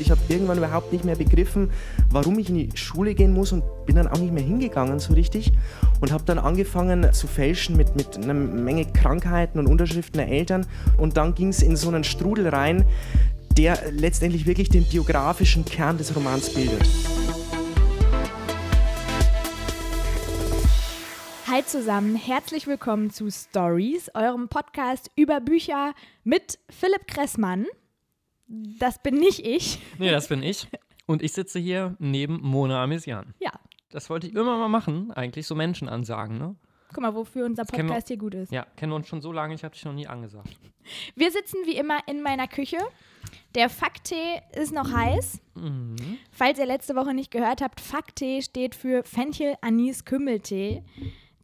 Ich habe irgendwann überhaupt nicht mehr begriffen, warum ich in die Schule gehen muss und bin dann auch nicht mehr hingegangen so richtig und habe dann angefangen zu fälschen mit, mit einer Menge Krankheiten und Unterschriften der Eltern und dann ging es in so einen Strudel rein, der letztendlich wirklich den biografischen Kern des Romans bildet. Hi zusammen, herzlich willkommen zu Stories, eurem Podcast über Bücher mit Philipp Kressmann. Das bin nicht ich. Nee, das bin ich. Und ich sitze hier neben Mona Amesian. Ja. Das wollte ich immer mal machen, eigentlich so Menschen ansagen, ne? Guck mal, wofür unser kennen wir- Podcast hier gut ist. Ja, kennen wir uns schon so lange, ich habe dich noch nie angesagt. Wir sitzen wie immer in meiner Küche. Der Facktee ist noch heiß. Mhm. Falls ihr letzte Woche nicht gehört habt, Facktee steht für Fenchel Anis Kümmeltee.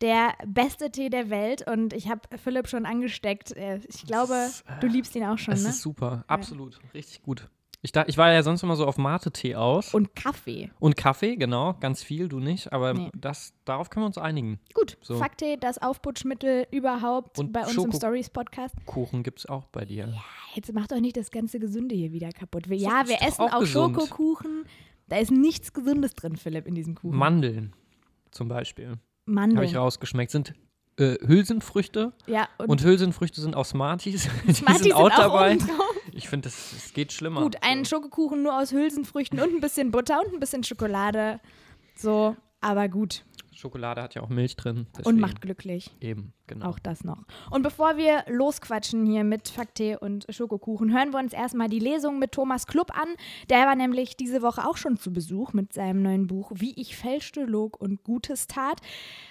Der beste Tee der Welt und ich habe Philipp schon angesteckt. Äh, Ich glaube, ist, äh, du liebst ihn auch schon, Es ne? ist super, absolut, richtig gut. Ich, da, ich war ja sonst immer so auf Mate-Tee aus. Und, Und Kaffee. Kaffee, genau, ganz viel, du nicht. Aber Nee. das, darauf können wir uns einigen. Gut, So. Facktee, das Aufputschmittel überhaupt Und bei uns Schoko- im Stories Podcast. Kuchen gibt es auch bei dir. Jetzt macht doch nicht das ganze Gesunde hier wieder kaputt. Wir, ja, wir essen auch auch. Schokokuchen. Da ist nichts Gesundes drin, Philipp, in diesem Kuchen. Mandeln zum Beispiel. Mandeln. Habe ich rausgeschmeckt. Sind äh, Hülsenfrüchte. Ja, und, Und Hülsenfrüchte sind auch Smarties. Die Smarties sind auch dabei. oben drauf. Ich finde, das, das geht schlimmer. Gut, einen Schokokuchen nur aus Hülsenfrüchten und ein bisschen Butter und ein bisschen Schokolade. So, aber gut. Schokolade hat ja auch Milch drin. Und deswegen macht glücklich. Eben, genau. Auch das noch. Und bevor wir losquatschen hier mit Facttee und Schokokuchen, hören wir uns erstmal die Lesung mit Thomas Klupp an. Der war nämlich diese Woche auch schon zu Besuch mit seinem neuen Buch Wie ich fälschte, log und Gutes tat.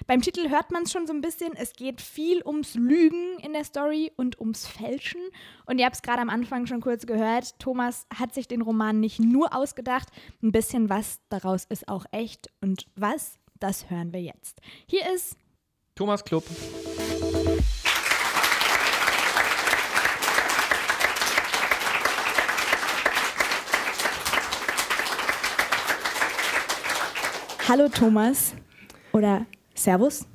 Beim Titel hört man es schon so ein bisschen. Es geht viel ums Lügen in der Story und ums Fälschen. Und ihr habt es gerade am Anfang schon kurz gehört. Thomas hat sich den Roman nicht nur ausgedacht. Ein bisschen was daraus ist auch echt. Und was, das hören wir jetzt. Hier ist Thomas Klupp. Hallo Thomas oder Servus.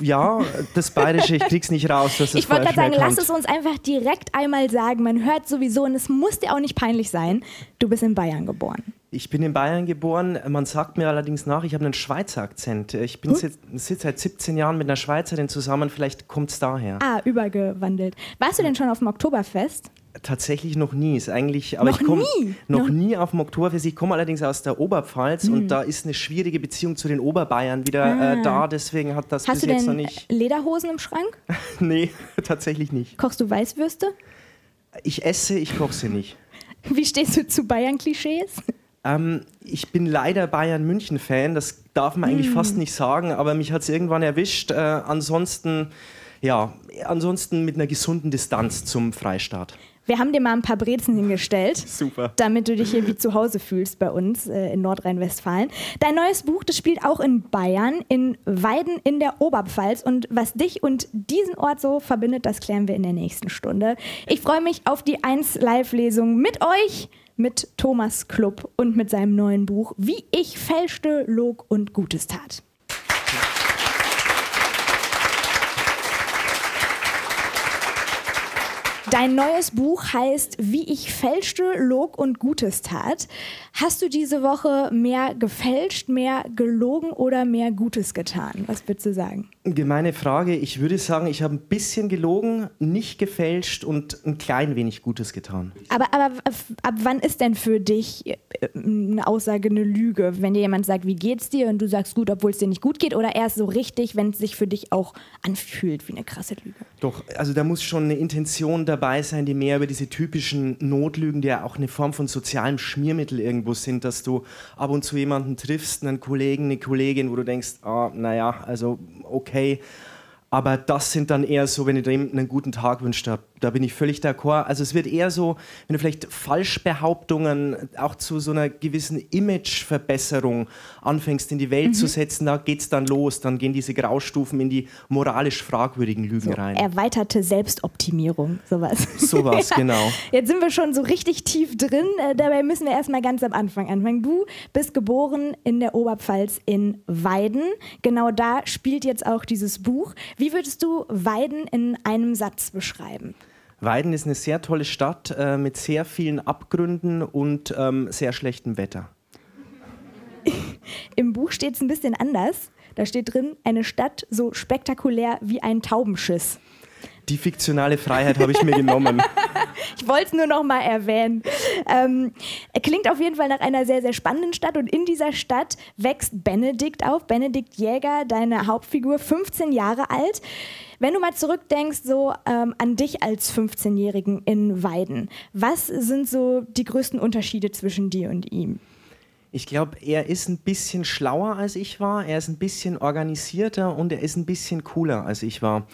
Ja, das Bayerische, ich krieg's nicht raus. Das ist Ich wollte gerade sagen, lass es uns einfach direkt einmal sagen. Man hört sowieso, und es muss dir auch nicht peinlich sein, du bist in Bayern geboren. Ich bin in Bayern geboren. Man sagt mir allerdings nach, ich habe einen Schweizer Akzent. Ich bin jetzt, sitze seit 17 Jahren mit einer Schweizerin zusammen. Vielleicht kommt es daher. Ah, übergewandelt. Warst du denn schon auf dem Oktoberfest? Tatsächlich noch nie. Ist eigentlich, aber Noch ich komm nie? noch Noch- nie auf dem Oktoberfest. Ich komme allerdings aus der Oberpfalz und da ist eine schwierige Beziehung zu den Oberbayern wieder Ah. äh, da. Deswegen hat das Hast bis du jetzt denn noch nicht. Lederhosen im Schrank? Nee, tatsächlich nicht. Kochst du Weißwürste? Ich esse, ich koche sie nicht. Wie stehst du zu Bayern-Klischees? Ähm, ich bin leider Bayern-München-Fan, das darf man eigentlich Hm. fast nicht sagen, aber mich hat es irgendwann erwischt. Äh, ansonsten, ja, ansonsten mit einer gesunden Distanz zum Freistaat. Wir haben dir mal ein paar Brezen hingestellt. Super. damit du dich hier wie zu Hause fühlst bei uns äh, in Nordrhein-Westfalen. Dein neues Buch, das spielt auch in Bayern, in Weiden in der Oberpfalz. Und was dich und diesen Ort so verbindet, das klären wir in der nächsten Stunde. Ich freue mich auf die 1 Live-Lesung mit euch, mit Thomas Klupp und mit seinem neuen Buch Wie ich fälschte, log und Gutes tat. Dein neues Buch heißt Wie ich fälschte, log und Gutes tat. Hast du diese Woche mehr gefälscht, mehr gelogen oder mehr Gutes getan? Was würdest du sagen? Gemeine Frage. Ich würde sagen, ich habe ein bisschen gelogen, nicht gefälscht und ein klein wenig Gutes getan. Aber, aber ab wann ist denn für dich äh, eine Aussage eine Lüge? Wenn dir jemand sagt, wie geht's dir und du sagst gut, obwohl es dir nicht gut geht oder erst so richtig, wenn es sich für dich auch anfühlt wie eine krasse Lüge? Doch, also da muss schon eine Intention dabei sein, die mehr über diese typischen Notlügen, die ja auch eine Form von sozialem Schmiermittel irgendwo sind, dass du ab und zu jemanden triffst, einen Kollegen, eine Kollegin, wo du denkst, ah, naja, also okay. Aber das sind dann eher so, wenn du dem einen guten Tag wünschst, da, da bin ich völlig d'accord. Also es wird eher so, wenn du vielleicht Falschbehauptungen auch zu so einer gewissen Imageverbesserung anfängst in die Welt zu setzen, da geht es dann los. Dann gehen diese Graustufen in die moralisch fragwürdigen Lügen rein. Erweiterte Selbstoptimierung, sowas. Sowas, genau. Jetzt sind wir schon so richtig tief drin. Äh, dabei müssen wir erstmal ganz am Anfang anfangen. Du bist geboren in der Oberpfalz in Weiden. Genau da spielt jetzt auch dieses Buch. Wie würdest du Weiden in einem Satz beschreiben? Weiden ist eine sehr tolle Stadt äh, mit sehr vielen Abgründen und ähm, sehr schlechtem Wetter. Im Buch steht es ein bisschen anders. Da steht drin, eine Stadt so spektakulär wie ein Taubenschiss. Die fiktionale Freiheit habe ich mir genommen. ich wollte es nur noch mal erwähnen. Ähm, klingt auf jeden Fall nach einer sehr, sehr spannenden Stadt. Und in dieser Stadt wächst Benedikt auf. Benedikt Jäger, deine Hauptfigur, 15 Jahre alt. Wenn du mal zurückdenkst, so ähm, an dich als 15-Jährigen in Weiden, was sind so die größten Unterschiede zwischen dir und ihm? Ich glaube, er ist ein bisschen schlauer als ich war, er ist ein bisschen organisierter und er ist ein bisschen cooler als ich war.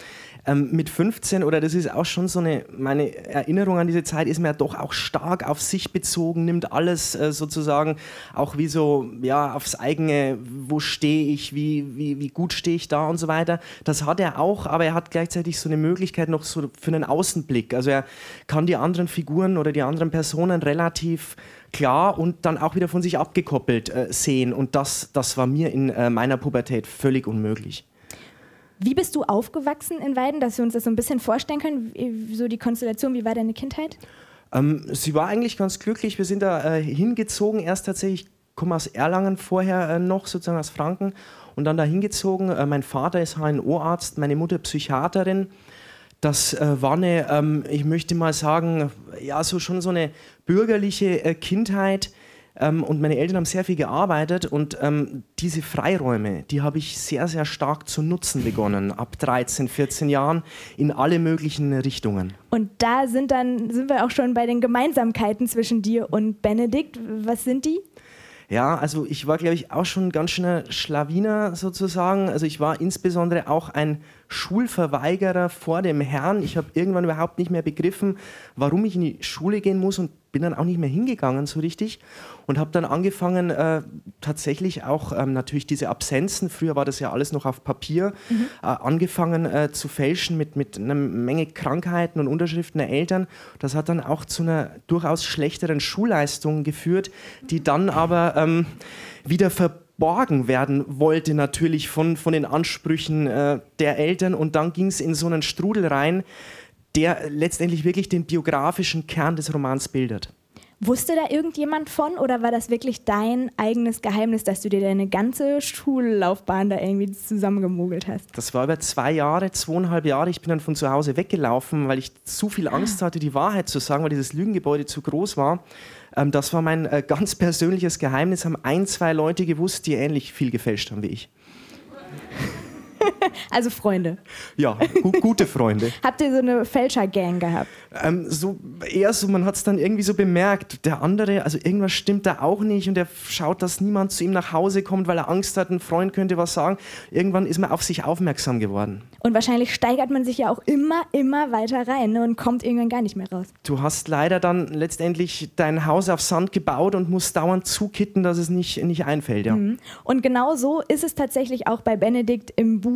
Ähm, mit 15, oder das ist auch schon so eine, meine Erinnerung an diese Zeit, ist mir ja doch auch stark auf sich bezogen, nimmt alles äh, sozusagen auch wie so, ja, aufs eigene, wo stehe ich, wie, wie, wie gut stehe ich da und so weiter. Das hat er auch, aber er hat gleichzeitig so eine Möglichkeit noch so für einen Außenblick. Also er kann die anderen Figuren oder die anderen Personen relativ klar und dann auch wieder von sich abgekoppelt äh, sehen. Und das, das war mir in äh, meiner Pubertät völlig unmöglich. Wie bist du aufgewachsen in Weiden, dass wir uns das so ein bisschen vorstellen können? So die Konstellation, wie war deine Kindheit? Ähm, sie war eigentlich ganz glücklich. Wir sind da äh, hingezogen, erst tatsächlich, ich komme aus Erlangen vorher äh, noch, sozusagen aus Franken, und dann da hingezogen. Äh, mein Vater ist HNO-Arzt, meine Mutter Psychiaterin. Das äh, war eine, ähm, ich möchte mal sagen, ja, so schon so eine bürgerliche äh, Kindheit. Ähm, und meine Eltern haben sehr viel gearbeitet und ähm, diese Freiräume, die habe ich sehr, sehr stark zu nutzen begonnen, ab 13, 14 Jahren, in alle möglichen Richtungen. Und da sind dann, sind wir auch schon bei den Gemeinsamkeiten zwischen dir und Benedikt. Was sind die? Ja, also ich war, glaube ich, auch schon ganz schöner Schlawiner sozusagen. Also ich war insbesondere auch ein Schulverweigerer vor dem Herrn. Ich habe irgendwann überhaupt nicht mehr begriffen, warum ich in die Schule gehen muss und bin dann auch nicht mehr hingegangen so richtig und habe dann angefangen, äh, tatsächlich auch ähm, natürlich diese Absenzen, früher war das ja alles noch auf Papier, mhm. äh, angefangen äh, zu fälschen mit, mit einer Menge Krankheiten und Unterschriften der Eltern. Das hat dann auch zu einer durchaus schlechteren Schulleistung geführt, die dann aber ähm, wieder verborgen werden wollte natürlich von, von den Ansprüchen äh, der Eltern und dann ging es in so einen Strudel rein, der letztendlich wirklich den biografischen Kern des Romans bildet. Wusste da irgendjemand von oder war das wirklich dein eigenes Geheimnis, dass du dir deine ganze Schullaufbahn da irgendwie zusammengemogelt hast? Das war über zwei Jahre, zweieinhalb Jahre. Ich bin dann von zu Hause weggelaufen, weil ich zu viel Angst hatte, die Wahrheit zu sagen, weil dieses Lügengebäude zu groß war. Ähm, das war mein äh, ganz persönliches Geheimnis. Haben ein, zwei Leute gewusst, die ähnlich viel gefälscht haben wie ich. also Freunde. Ja, gu gute Freunde. Habt ihr so eine Fälscher-Gang gehabt? Ähm, so eher so, man hat es dann irgendwie so bemerkt. Der andere, also irgendwas stimmt da auch nicht und er schaut, dass niemand zu ihm nach Hause kommt, weil er Angst hat, ein Freund könnte was sagen. Irgendwann ist man auf sich aufmerksam geworden. Und wahrscheinlich steigert man sich ja auch immer, immer weiter rein ne, und kommt irgendwann gar nicht mehr raus. Du hast leider dann letztendlich dein Haus auf Sand gebaut und musst dauernd zukitten, dass es nicht, nicht einfällt. Ja. Mhm. Und genau so ist es tatsächlich auch bei Benedikt im Buch.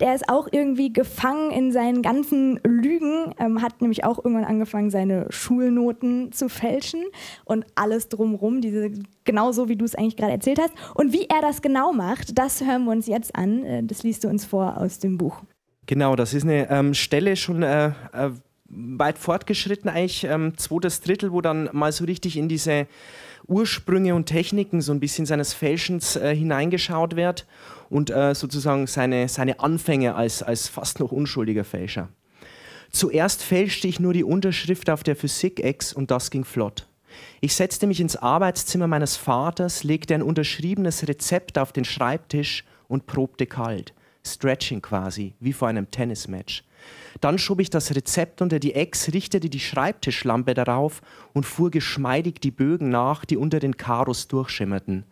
Der ist auch irgendwie gefangen in seinen ganzen Lügen, ähm, hat nämlich auch irgendwann angefangen, seine Schulnoten zu fälschen und alles drumherum, diese genauso wie du es eigentlich gerade erzählt hast. Und wie er das genau macht, das hören wir uns jetzt an. Äh, das liest du uns vor aus dem Buch. Genau, das ist eine ähm, Stelle schon äh, äh, weit fortgeschritten, eigentlich ähm, zweites Drittel, wo dann mal so richtig in diese Ursprünge und Techniken so ein bisschen seines Fälschens äh, hineingeschaut wird und äh, sozusagen seine, seine Anfänge als, als fast noch unschuldiger Fälscher. Zuerst fälschte ich nur die Unterschrift auf der Physik-Ex und das ging flott. Ich setzte mich ins Arbeitszimmer meines Vaters, legte ein unterschriebenes Rezept auf den Schreibtisch und probte kalt. Stretching quasi, wie vor einem Tennismatch. Dann schob ich das Rezept unter die Ex, richtete die Schreibtischlampe darauf und fuhr geschmeidig die Bögen nach, die unter den Karos durchschimmerten.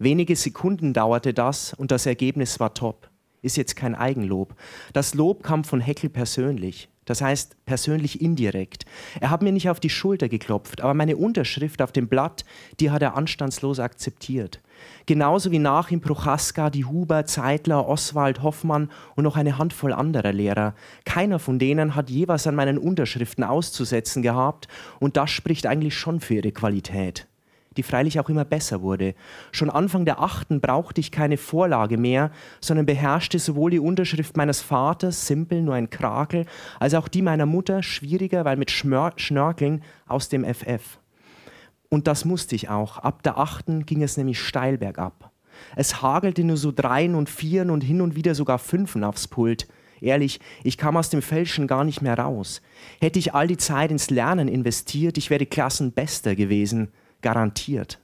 Wenige Sekunden dauerte das und das Ergebnis war top. Ist jetzt kein Eigenlob. Das Lob kam von Heckel persönlich. Das heißt persönlich indirekt. Er hat mir nicht auf die Schulter geklopft, aber meine Unterschrift auf dem Blatt, die hat er anstandslos akzeptiert. Genauso wie nach ihm Prochaska, die Huber, Zeitler, Oswald, Hoffmann und noch eine Handvoll anderer Lehrer. Keiner von denen hat je was an meinen Unterschriften auszusetzen gehabt und das spricht eigentlich schon für ihre Qualität. Die freilich auch immer besser wurde. Schon Anfang der achten brauchte ich keine Vorlage mehr, sondern beherrschte sowohl die Unterschrift meines Vaters, simpel, nur ein Krakel, als auch die meiner Mutter, schwieriger, weil mit Schmör Schnörkeln aus dem FF. Und das musste ich auch. Ab der achten ging es nämlich steil bergab. Es hagelte nur so Dreien und Vieren und hin und wieder sogar Fünfen aufs Pult. Ehrlich, ich kam aus dem Fälschen gar nicht mehr raus. Hätte ich all die Zeit ins Lernen investiert, ich wäre Klassenbester gewesen, garantiert.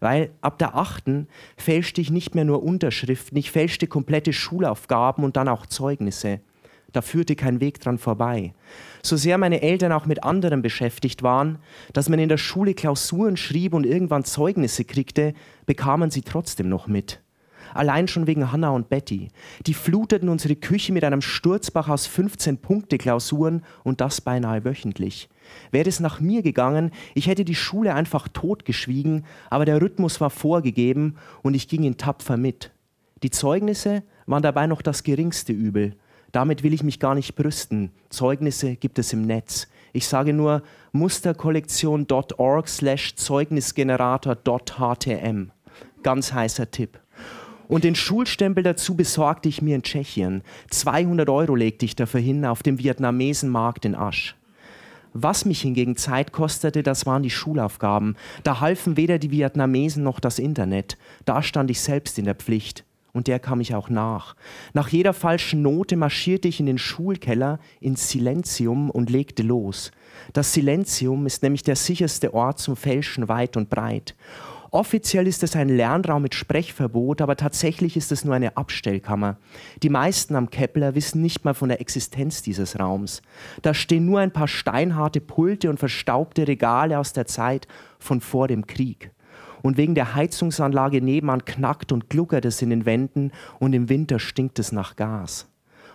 Weil ab der achten fälschte ich nicht mehr nur Unterschriften, ich fälschte komplette Schulaufgaben und dann auch Zeugnisse. Da führte kein Weg dran vorbei. So sehr meine Eltern auch mit anderem beschäftigt waren, dass man in der Schule Klausuren schrieb und irgendwann Zeugnisse kriegte, bekamen sie trotzdem noch mit. Allein schon wegen Hannah und Betty. Die fluteten unsere Küche mit einem Sturzbach aus 15-Punkte-Klausuren und das beinahe wöchentlich. Wäre es nach mir gegangen, ich hätte die Schule einfach totgeschwiegen, aber der Rhythmus war vorgegeben und ich ging ihn tapfer mit. Die Zeugnisse waren dabei noch das geringste Übel. Damit will ich mich gar nicht brüsten. Zeugnisse gibt es im Netz. Ich sage nur musterkollektion.org slash Zeugnisgenerator.htm. Ganz heißer Tipp. Und den Schulstempel dazu besorgte ich mir in Tschechien. 200 Euro legte ich dafür hin auf dem Vietnamesenmarkt in Asch. Was mich hingegen Zeit kostete, das waren die Schulaufgaben. Da halfen weder die Vietnamesen noch das Internet. Da stand ich selbst in der Pflicht. Und der kam ich auch nach. Nach jeder falschen Note marschierte ich in den Schulkeller ins Silenzium und legte los. Das Silenzium ist nämlich der sicherste Ort zum Fälschen weit und breit. Offiziell ist es ein Lernraum mit Sprechverbot, aber tatsächlich ist es nur eine Abstellkammer. Die meisten am Kepler wissen nicht mal von der Existenz dieses Raums. Da stehen nur ein paar steinharte Pulte und verstaubte Regale aus der Zeit von vor dem Krieg. Und wegen der Heizungsanlage nebenan knackt und gluckert es in den Wänden und im Winter stinkt es nach Gas.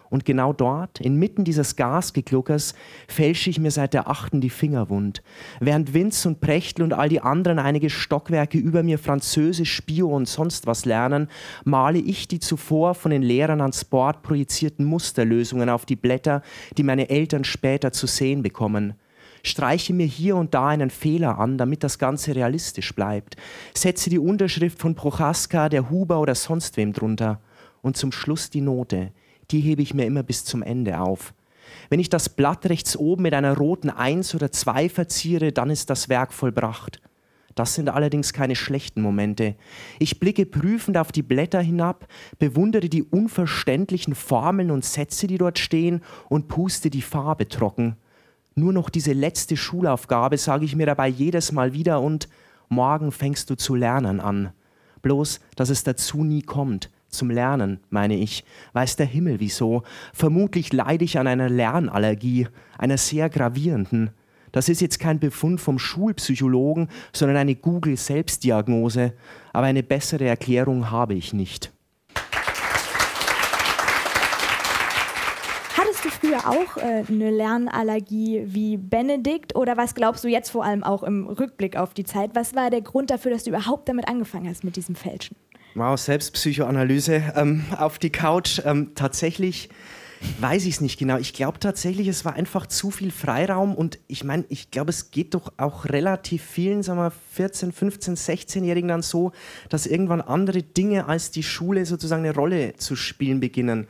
Und genau dort, inmitten dieses Gasgegluckers, fälsche ich mir seit der achten die Finger wund. Während Winz und Prechtl und all die anderen einige Stockwerke über mir Französisch, Bio und sonst was lernen, male ich die zuvor von den Lehrern ans Board projizierten Musterlösungen auf die Blätter, die meine Eltern später zu sehen bekommen. Streiche mir hier und da einen Fehler an, damit das Ganze realistisch bleibt, setze die Unterschrift von Prochaska, der Huber oder sonst wem drunter. Und zum Schluss die Note, die hebe ich mir immer bis zum Ende auf. Wenn ich das Blatt rechts oben mit einer roten Eins oder Zwei verziere, dann ist das Werk vollbracht. Das sind allerdings keine schlechten Momente. Ich blicke prüfend auf die Blätter hinab, bewundere die unverständlichen Formeln und Sätze, die dort stehen, und puste die Farbe trocken. Nur noch diese letzte Schulaufgabe sage ich mir dabei jedes Mal wieder und morgen fängst du zu lernen an. Bloß, dass es dazu nie kommt zum Lernen, meine ich. Weiß der Himmel wieso. Vermutlich leide ich an einer Lernallergie, einer sehr gravierenden. Das ist jetzt kein Befund vom Schulpsychologen, sondern eine Google-Selbstdiagnose. Aber eine bessere Erklärung habe ich nicht. Hattest du früher auch äh, eine Lernallergie wie Benedikt oder was glaubst du jetzt vor allem auch im Rückblick auf die Zeit? Was war der Grund dafür, dass du überhaupt damit angefangen hast mit diesem Fälschen? Wow, Selbstpsychoanalyse ähm, auf die Couch. Ähm, tatsächlich weiß ich es nicht genau. Ich glaube tatsächlich, es war einfach zu viel Freiraum und ich meine, ich glaube, es geht doch auch relativ vielen, sagen wir 14, 15, 16-Jährigen dann so, dass irgendwann andere Dinge als die Schule sozusagen eine Rolle zu spielen beginnen.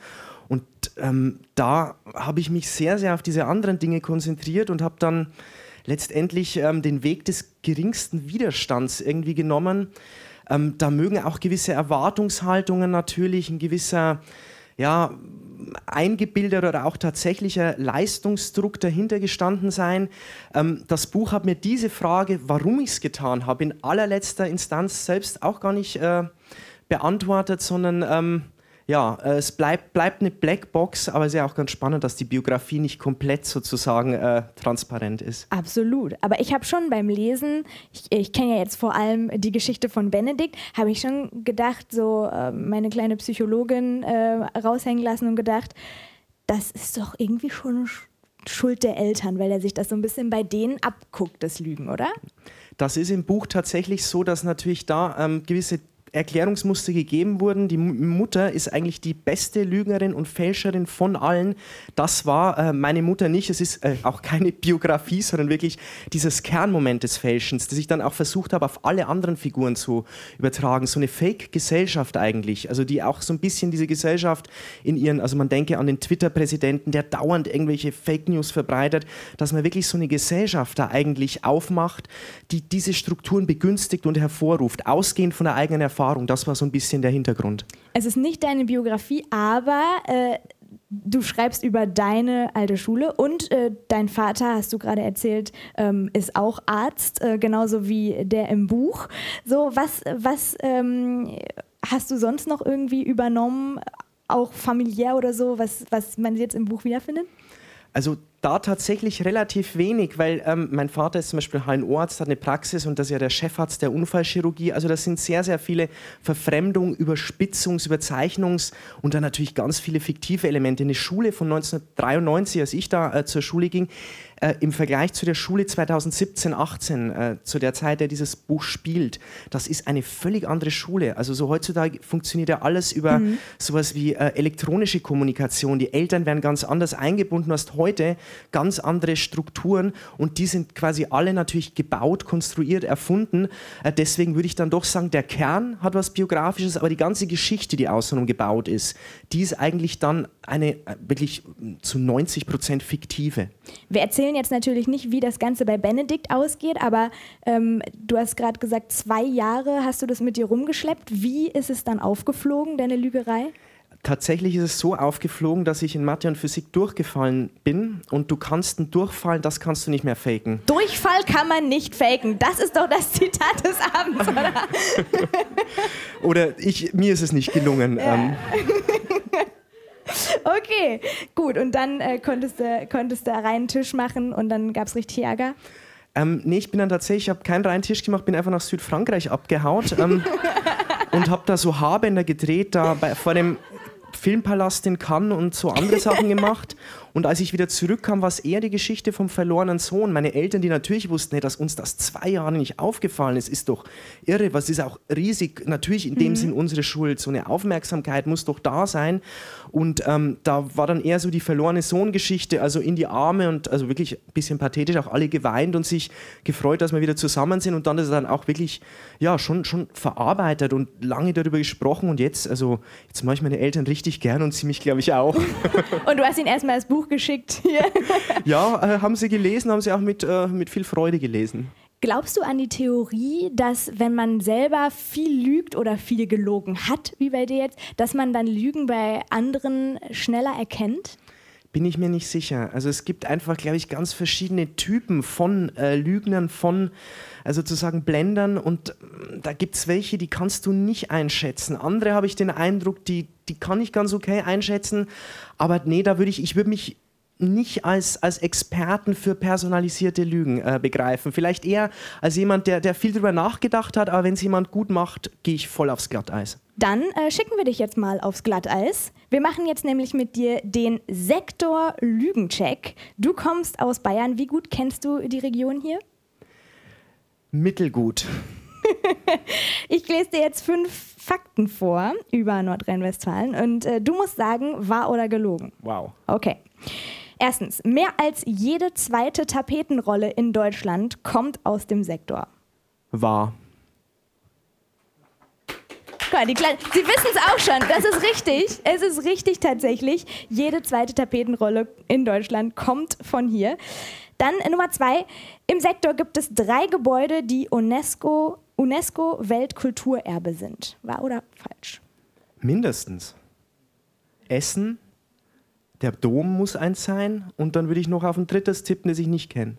Und ähm, da habe ich mich sehr, sehr auf diese anderen Dinge konzentriert und habe dann letztendlich ähm, den Weg des geringsten Widerstands irgendwie genommen ähm, da mögen auch gewisse Erwartungshaltungen natürlich, ein gewisser, ja, eingebildeter oder auch tatsächlicher Leistungsdruck dahinter gestanden sein. Ähm, das Buch hat mir diese Frage, warum ich es getan habe, in allerletzter Instanz selbst auch gar nicht äh, beantwortet, sondern ähm, ja, äh, es bleibt, bleibt eine Blackbox, aber es ist ja auch ganz spannend, dass die Biografie nicht komplett sozusagen äh, transparent ist. Absolut. Aber ich habe schon beim Lesen, ich, ich kenne ja jetzt vor allem die Geschichte von Benedikt, habe ich schon gedacht, so äh, meine kleine Psychologin äh, raushängen lassen und gedacht, das ist doch irgendwie schon Schuld der Eltern, weil er sich das so ein bisschen bei denen abguckt, das Lügen, oder? Das ist im Buch tatsächlich so, dass natürlich da ähm, gewisse Erklärungsmuster gegeben wurden. Die Mutter ist eigentlich die beste Lügnerin und Fälscherin von allen. Das war äh, meine Mutter nicht. Es ist äh, auch keine Biografie, sondern wirklich dieses Kernmoment des Fälschens, das ich dann auch versucht habe, auf alle anderen Figuren zu übertragen. So eine Fake-Gesellschaft eigentlich. Also die auch so ein bisschen diese Gesellschaft in ihren, also man denke an den Twitter-Präsidenten, der dauernd irgendwelche Fake News verbreitet, dass man wirklich so eine Gesellschaft da eigentlich aufmacht, die diese Strukturen begünstigt und hervorruft, ausgehend von der eigenen Erfahrung Erfahrung. Das war so ein bisschen der Hintergrund. Es ist nicht deine Biografie, aber äh, du schreibst über deine alte Schule und äh, dein Vater, hast du gerade erzählt, ähm, ist auch Arzt, äh, genauso wie der im Buch. So, was, was ähm, hast du sonst noch irgendwie übernommen, auch familiär oder so, was, was man jetzt im Buch wiederfindet? Also da tatsächlich relativ wenig, weil ähm, mein Vater ist zum Beispiel HNO-Arzt, hat eine Praxis und das ist ja der Chefarzt der Unfallchirurgie. Also das sind sehr, sehr viele Verfremdung, Überspitzungs-, Überzeichnungs- und dann natürlich ganz viele fiktive Elemente. Eine Schule von 1993, als ich da äh, zur Schule ging, äh, im Vergleich zu der Schule 2017, 18, äh, zu der Zeit, der dieses Buch spielt, das ist eine völlig andere Schule. Also so heutzutage funktioniert ja alles über mhm. sowas wie äh, elektronische Kommunikation. Die Eltern werden ganz anders eingebunden. Du hast heute ganz andere Strukturen und die sind quasi alle natürlich gebaut, konstruiert, erfunden. Äh, deswegen würde ich dann doch sagen, der Kern hat was Biografisches, aber die ganze Geschichte, die außenrum gebaut ist, die ist eigentlich dann eine äh, wirklich zu 90 Prozent fiktive. Wir erzählen jetzt natürlich nicht, wie das Ganze bei Benedikt ausgeht, aber ähm, du hast gerade gesagt, zwei Jahre hast du das mit dir rumgeschleppt. Wie ist es dann aufgeflogen, deine Lügerei? Tatsächlich ist es so aufgeflogen, dass ich in Mathe und Physik durchgefallen bin und du kannst ein Durchfallen, das kannst du nicht mehr faken. Durchfall kann man nicht faken. Das ist doch das Zitat des Abends, oder? oder ich, mir ist es nicht gelungen. Ja. Ähm. Okay, gut. Und dann äh, konntest, du, konntest du reinen Tisch machen und dann gab es richtig Ärger? Ähm, nee, ich bin dann tatsächlich, ich habe keinen reinen Tisch gemacht, bin einfach nach Südfrankreich abgehaut ähm, und habe da so Haarbänder gedreht, da bei, vor dem Filmpalast in Cannes und so andere Sachen gemacht. Und als ich wieder zurückkam, war es eher die Geschichte vom verlorenen Sohn. Meine Eltern, die natürlich wussten, hey, dass uns das zwei Jahre nicht aufgefallen ist, ist doch irre. Was ist auch riesig, natürlich in dem mhm. Sinn unsere Schuld. So eine Aufmerksamkeit muss doch da sein. Und ähm, da war dann eher so die verlorene Sohn-Geschichte, also in die Arme und also wirklich ein bisschen pathetisch, auch alle geweint und sich gefreut, dass wir wieder zusammen sind. Und dann ist er dann auch wirklich, ja, schon, schon verarbeitet und lange darüber gesprochen. Und jetzt, also jetzt mache ich meine Eltern richtig gern und sie mich, glaube ich, auch. und du hast ihn erstmal als Buch Buch geschickt. ja, äh, haben sie gelesen, haben sie auch mit, äh, mit viel Freude gelesen. Glaubst du an die Theorie, dass wenn man selber viel lügt oder viel gelogen hat, wie bei dir jetzt, dass man dann Lügen bei anderen schneller erkennt? Bin ich mir nicht sicher. Also es gibt einfach, glaube ich, ganz verschiedene Typen von äh, Lügnern, von also sozusagen Blendern und mm, da gibt es welche, die kannst du nicht einschätzen. Andere habe ich den Eindruck, die, die kann ich ganz okay einschätzen, aber nee, da würde ich, ich würde mich nicht als, als Experten für personalisierte Lügen äh, begreifen. Vielleicht eher als jemand, der, der viel darüber nachgedacht hat, aber wenn es jemand gut macht, gehe ich voll aufs Glatteis. Dann äh, schicken wir dich jetzt mal aufs Glatteis. Wir machen jetzt nämlich mit dir den Sektor Lügencheck. Du kommst aus Bayern. Wie gut kennst du die Region hier? Mittelgut. ich lese dir jetzt fünf Fakten vor über Nordrhein-Westfalen und äh, du musst sagen, wahr oder gelogen. Wow. Okay. Erstens, mehr als jede zweite Tapetenrolle in Deutschland kommt aus dem Sektor. Wahr. Die Kleine, Sie wissen es auch schon, das ist richtig. Es ist richtig tatsächlich. Jede zweite Tapetenrolle in Deutschland kommt von hier. Dann Nummer zwei, im Sektor gibt es drei Gebäude, die UNESCO, UNESCO Weltkulturerbe sind. Wahr oder falsch? Mindestens. Essen, der Dom muss eins sein und dann würde ich noch auf ein drittes tippen, das ich nicht kenne.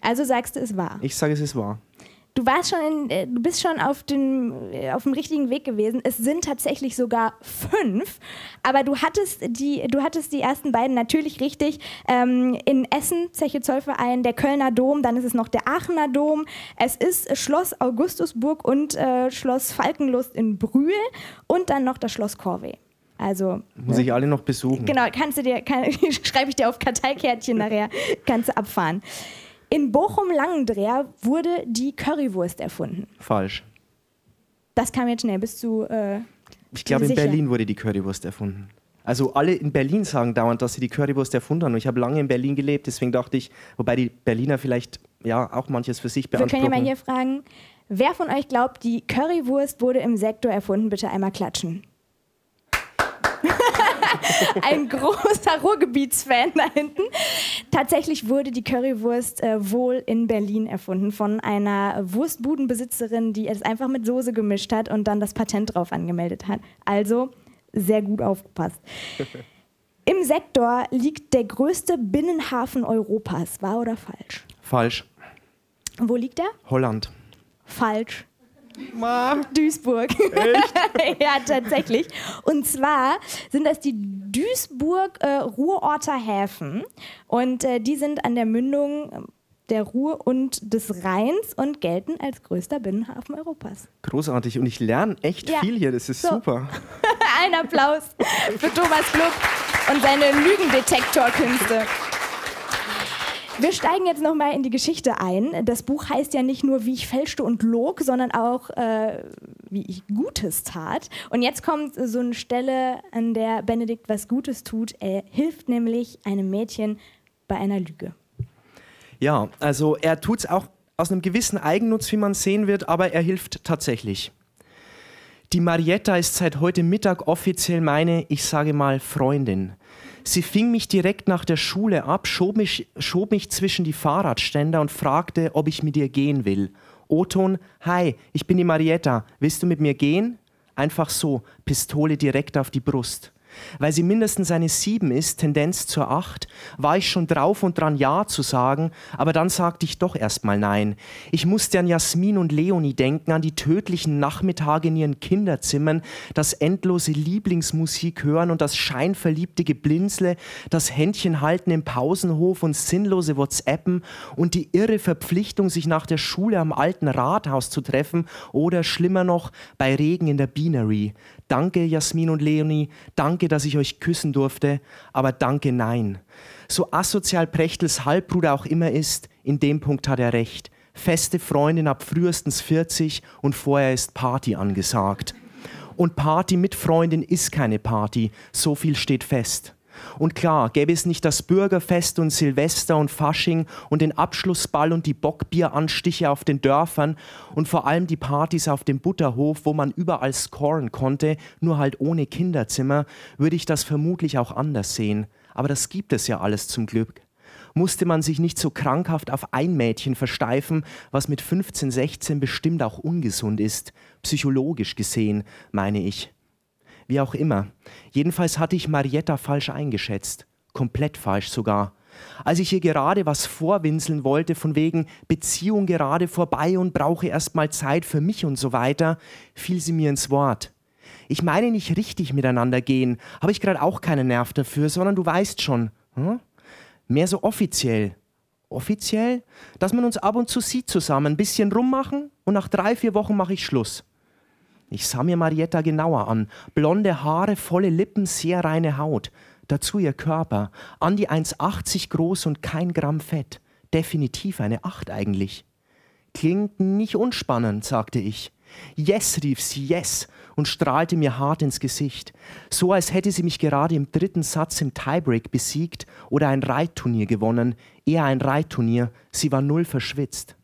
Also sagst du, es wahr? Ich sage, es ist wahr du warst schon in, äh, du bist schon auf dem, äh, auf dem richtigen Weg gewesen. Es sind tatsächlich sogar fünf, aber du hattest die, du hattest die ersten beiden natürlich richtig. Ähm, in Essen, Zeche Zollverein, der Kölner Dom, dann ist es noch der Aachener Dom. Es ist Schloss Augustusburg und äh, Schloss Falkenlust in Brühl und dann noch das Schloss Corvey. Also, Muss ne? ich alle noch besuchen. Genau, kannst du dir, kann, schreibe ich dir auf Karteikärtchen nachher, kannst du abfahren. In Bochum-Langendreher wurde die Currywurst erfunden. Falsch. Das kam jetzt schnell. Bist du. Äh, ich glaube, in? Berlin wurde die Currywurst erfunden. Also alle in Berlin sagen dauernd, dass sie die Currywurst erfunden haben. Und ich habe lange in Berlin gelebt, deswegen dachte ich, wobei die Berliner vielleicht ja auch manches für sich Wir beanspruchen. können ja mal hier fragen, wer von euch glaubt, die Currywurst wurde im Sektor erfunden? Bitte einmal klatschen. Ein großer Ruhrgebietsfan da hinten. Tatsächlich wurde die Currywurst äh, wohl in Berlin erfunden von einer Wurstbudenbesitzerin, die es einfach mit Soße gemischt hat und dann das Patent drauf angemeldet hat. Also sehr gut aufgepasst. Im Sektor liegt der größte Binnenhafen Europas. Wahr oder falsch? Falsch. Wo liegt er? Holland. Falsch. Duisburg. ja, tatsächlich. Und zwar sind das die Duisburg-Ruhrorter Häfen. Und äh, die sind an der Mündung äh, der Ruhr und des Rheins und gelten als größter Binnenhafen Europas. Großartig. Und ich lerne echt Ja. viel hier. Das ist So. super. Ein Applaus für Thomas Klub und seine Lügendetektorkünste. Wir steigen jetzt nochmal in die Geschichte ein. Das Buch heißt ja nicht nur, wie ich fälschte und log, sondern auch, äh, wie ich Gutes tat. Und jetzt kommt so eine Stelle, an der Benedikt was Gutes tut. Er hilft nämlich einem Mädchen bei einer Lüge. Ja, also er tut es auch aus einem gewissen Eigennutz, wie man sehen wird, aber er hilft tatsächlich. Die Marietta ist seit heute Mittag offiziell meine, ich sage mal, Freundin. Sie fing mich direkt nach der Schule ab, schob mich, schob mich zwischen die Fahrradständer und fragte, ob ich mit ihr gehen will. Oton, hi, ich bin die Marietta, willst du mit mir gehen? Einfach so, Pistole direkt auf die Brust. Weil sie mindestens eine 7 ist, Tendenz zur 8, war ich schon drauf und dran Ja zu sagen, aber dann sagte ich doch erstmal Nein. Ich musste an Jasmin und Leonie denken, an die tödlichen Nachmittage in ihren Kinderzimmern, das endlose Lieblingsmusik hören und das scheinverliebte Geblinzle, das Händchenhalten im Pausenhof und sinnlose WhatsAppen und die irre Verpflichtung, sich nach der Schule am alten Rathaus zu treffen oder schlimmer noch, bei Regen in der Beanery. Danke, Jasmin und Leonie, danke, dass ich euch küssen durfte, aber danke, nein. So asozial Prechtels Halbbruder auch immer ist, in dem Punkt hat er recht. Feste Freundin ab frühestens 40 und vorher ist Party angesagt. Und Party mit Freundin ist keine Party, so viel steht fest. Und klar, gäbe es nicht das Bürgerfest und Silvester und Fasching und den Abschlussball und die Bockbieranstiche auf den Dörfern und vor allem die Partys auf dem Butterhof, wo man überall scoren konnte, nur halt ohne Kinderzimmer, würde ich das vermutlich auch anders sehen. Aber das gibt es ja alles zum Glück. Musste man sich nicht so krankhaft auf ein Mädchen versteifen, was mit 15, 16 bestimmt auch ungesund ist, psychologisch gesehen, meine ich. Wie auch immer. Jedenfalls hatte ich Marietta falsch eingeschätzt. Komplett falsch sogar. Als ich ihr gerade was vorwinseln wollte, von wegen Beziehung gerade vorbei und brauche erst mal Zeit für mich und so weiter, fiel sie mir ins Wort. Ich meine nicht richtig miteinander gehen, habe ich gerade auch keinen Nerv dafür, sondern du weißt schon. Hm? Mehr so offiziell. Offiziell? Dass man uns ab und zu sieht zusammen, ein bisschen rummachen und nach drei, vier Wochen mache ich Schluss. Ich sah mir Marietta genauer an. Blonde Haare, volle Lippen, sehr reine Haut. Dazu ihr Körper. An die 1,80 groß und kein Gramm Fett. Definitiv eine 8 eigentlich. Klingt nicht unspannend, sagte ich. Yes, rief sie, yes, und strahlte mir hart ins Gesicht. So als hätte sie mich gerade im dritten Satz im Tiebreak besiegt oder ein Reitturnier gewonnen. Eher ein Reitturnier. Sie war null verschwitzt.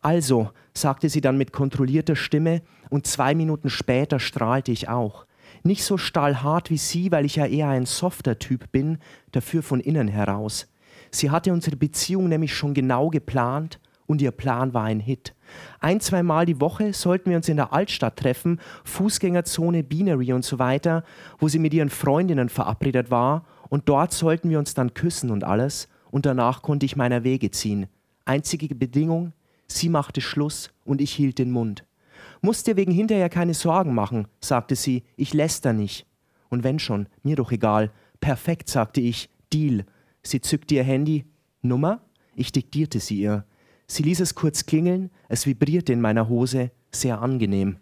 Also, sagte sie dann mit kontrollierter Stimme, und zwei Minuten später strahlte ich auch. Nicht so stahlhart wie sie, weil ich ja eher ein softer Typ bin, dafür von innen heraus. Sie hatte unsere Beziehung nämlich schon genau geplant und ihr Plan war ein Hit. Ein, zweimal die Woche sollten wir uns in der Altstadt treffen, Fußgängerzone, Beanery und so weiter, wo sie mit ihren Freundinnen verabredet war und dort sollten wir uns dann küssen und alles und danach konnte ich meiner Wege ziehen. Einzige Bedingung, sie machte Schluss und ich hielt den Mund. Musst dir wegen hinterher keine Sorgen machen, sagte sie, ich läster nicht. Und wenn schon, mir doch egal. Perfekt, sagte ich, Deal. Sie zückte ihr Handy. Nummer? Ich diktierte sie ihr. Sie ließ es kurz klingeln, es vibrierte in meiner Hose, sehr angenehm.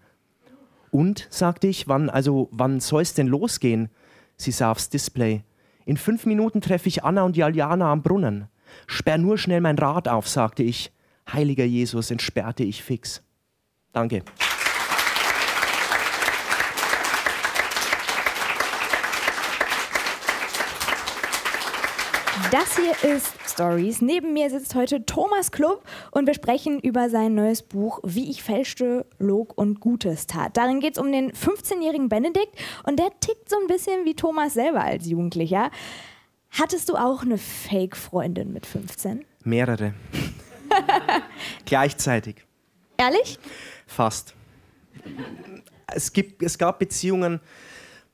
Und, sagte ich, wann, also, wann soll's denn losgehen? Sie sah aufs Display. In fünf Minuten treffe ich Anna und Jaljana am Brunnen. Sperr nur schnell mein Rad auf, sagte ich. Heiliger Jesus, entsperrte ich fix. Danke. Das hier ist Stories. Neben mir sitzt heute Thomas Klupp und wir sprechen über sein neues Buch Wie ich fälschte, log und Gutes tat. Darin geht es um den 15-jährigen Benedikt und der tickt so ein bisschen wie Thomas selber als Jugendlicher. Hattest du auch eine Fake-Freundin mit 15? Mehrere. Gleichzeitig. Ehrlich? Fast. Es, gibt, es gab Beziehungen,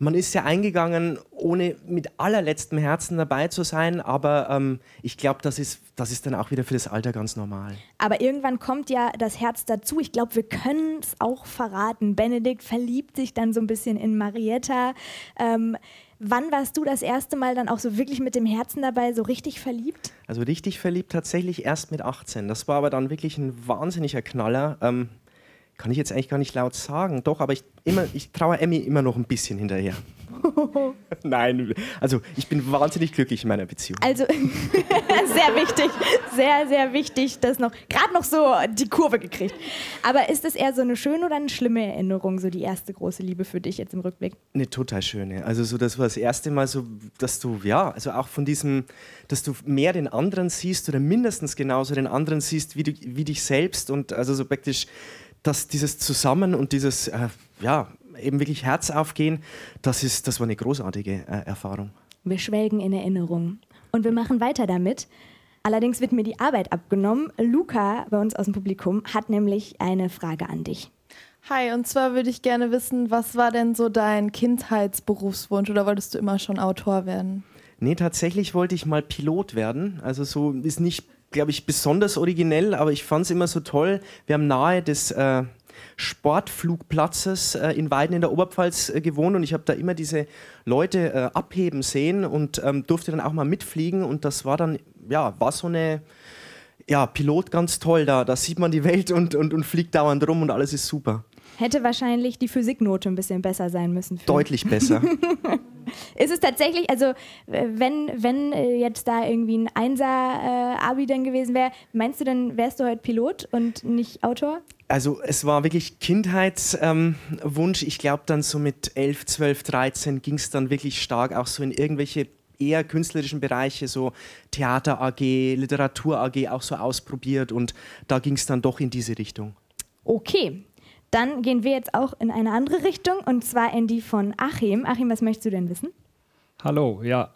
man ist ja eingegangen, ohne mit allerletztem Herzen dabei zu sein, aber ähm, ich glaube, das ist, das ist dann auch wieder für das Alter ganz normal. Aber irgendwann kommt ja das Herz dazu. Ich glaube, wir können es auch verraten. Benedikt verliebt sich dann so ein bisschen in Marietta. Ähm, wann warst du das erste Mal dann auch so wirklich mit dem Herzen dabei, so richtig verliebt? Also richtig verliebt tatsächlich erst mit 18. Das war aber dann wirklich ein wahnsinniger Knaller. Ähm, kann ich jetzt eigentlich gar nicht laut sagen. Doch, aber ich, ich traue Emmy immer noch ein bisschen hinterher. Nein, also ich bin wahnsinnig glücklich in meiner Beziehung. Also sehr wichtig, sehr, sehr wichtig, dass noch, gerade noch so die Kurve gekriegt. Aber ist das eher so eine schöne oder eine schlimme Erinnerung, so die erste große Liebe für dich jetzt im Rückblick? Eine total schöne. Also so, das war das erste Mal so, dass du, ja, also auch von diesem, dass du mehr den anderen siehst oder mindestens genauso den anderen siehst wie, du, wie dich selbst und also so praktisch dass dieses Zusammen und dieses, äh, ja, eben wirklich Herz aufgehen, das, ist, das war eine großartige äh, Erfahrung. Wir schwelgen in Erinnerung. Und wir machen weiter damit. Allerdings wird mir die Arbeit abgenommen. Luca bei uns aus dem Publikum hat nämlich eine Frage an dich. Hi, und zwar würde ich gerne wissen, was war denn so dein Kindheitsberufswunsch oder wolltest du immer schon Autor werden? Nee, tatsächlich wollte ich mal Pilot werden. Also so ist nicht glaube ich, besonders originell, aber ich fand es immer so toll. Wir haben nahe des äh, Sportflugplatzes äh, in Weiden in der Oberpfalz äh, gewohnt und ich habe da immer diese Leute äh, abheben sehen und ähm, durfte dann auch mal mitfliegen und das war dann, ja, war so eine, ja, Pilot ganz toll da. Da sieht man die Welt und, und, und fliegt dauernd rum und alles ist super. Hätte wahrscheinlich die Physiknote ein bisschen besser sein müssen. Deutlich besser. ist es tatsächlich, also wenn, wenn jetzt da irgendwie ein Einser-Abi äh, dann gewesen wäre, meinst du dann, wärst du heute Pilot und nicht Autor? Also es war wirklich Kindheitswunsch. Ähm, ich glaube dann so mit 11, 12, 13 ging es dann wirklich stark auch so in irgendwelche eher künstlerischen Bereiche, so Theater AG, Literatur AG auch so ausprobiert und da ging es dann doch in diese Richtung. Okay, dann gehen wir jetzt auch in eine andere Richtung und zwar in die von Achim. Achim, was möchtest du denn wissen? Hallo, ja.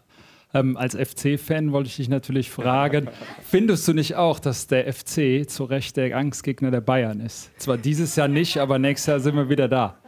Ähm, als FC-Fan wollte ich dich natürlich fragen, findest du nicht auch, dass der FC zu Recht der Angstgegner der Bayern ist? Zwar dieses Jahr nicht, aber nächstes Jahr sind wir wieder da.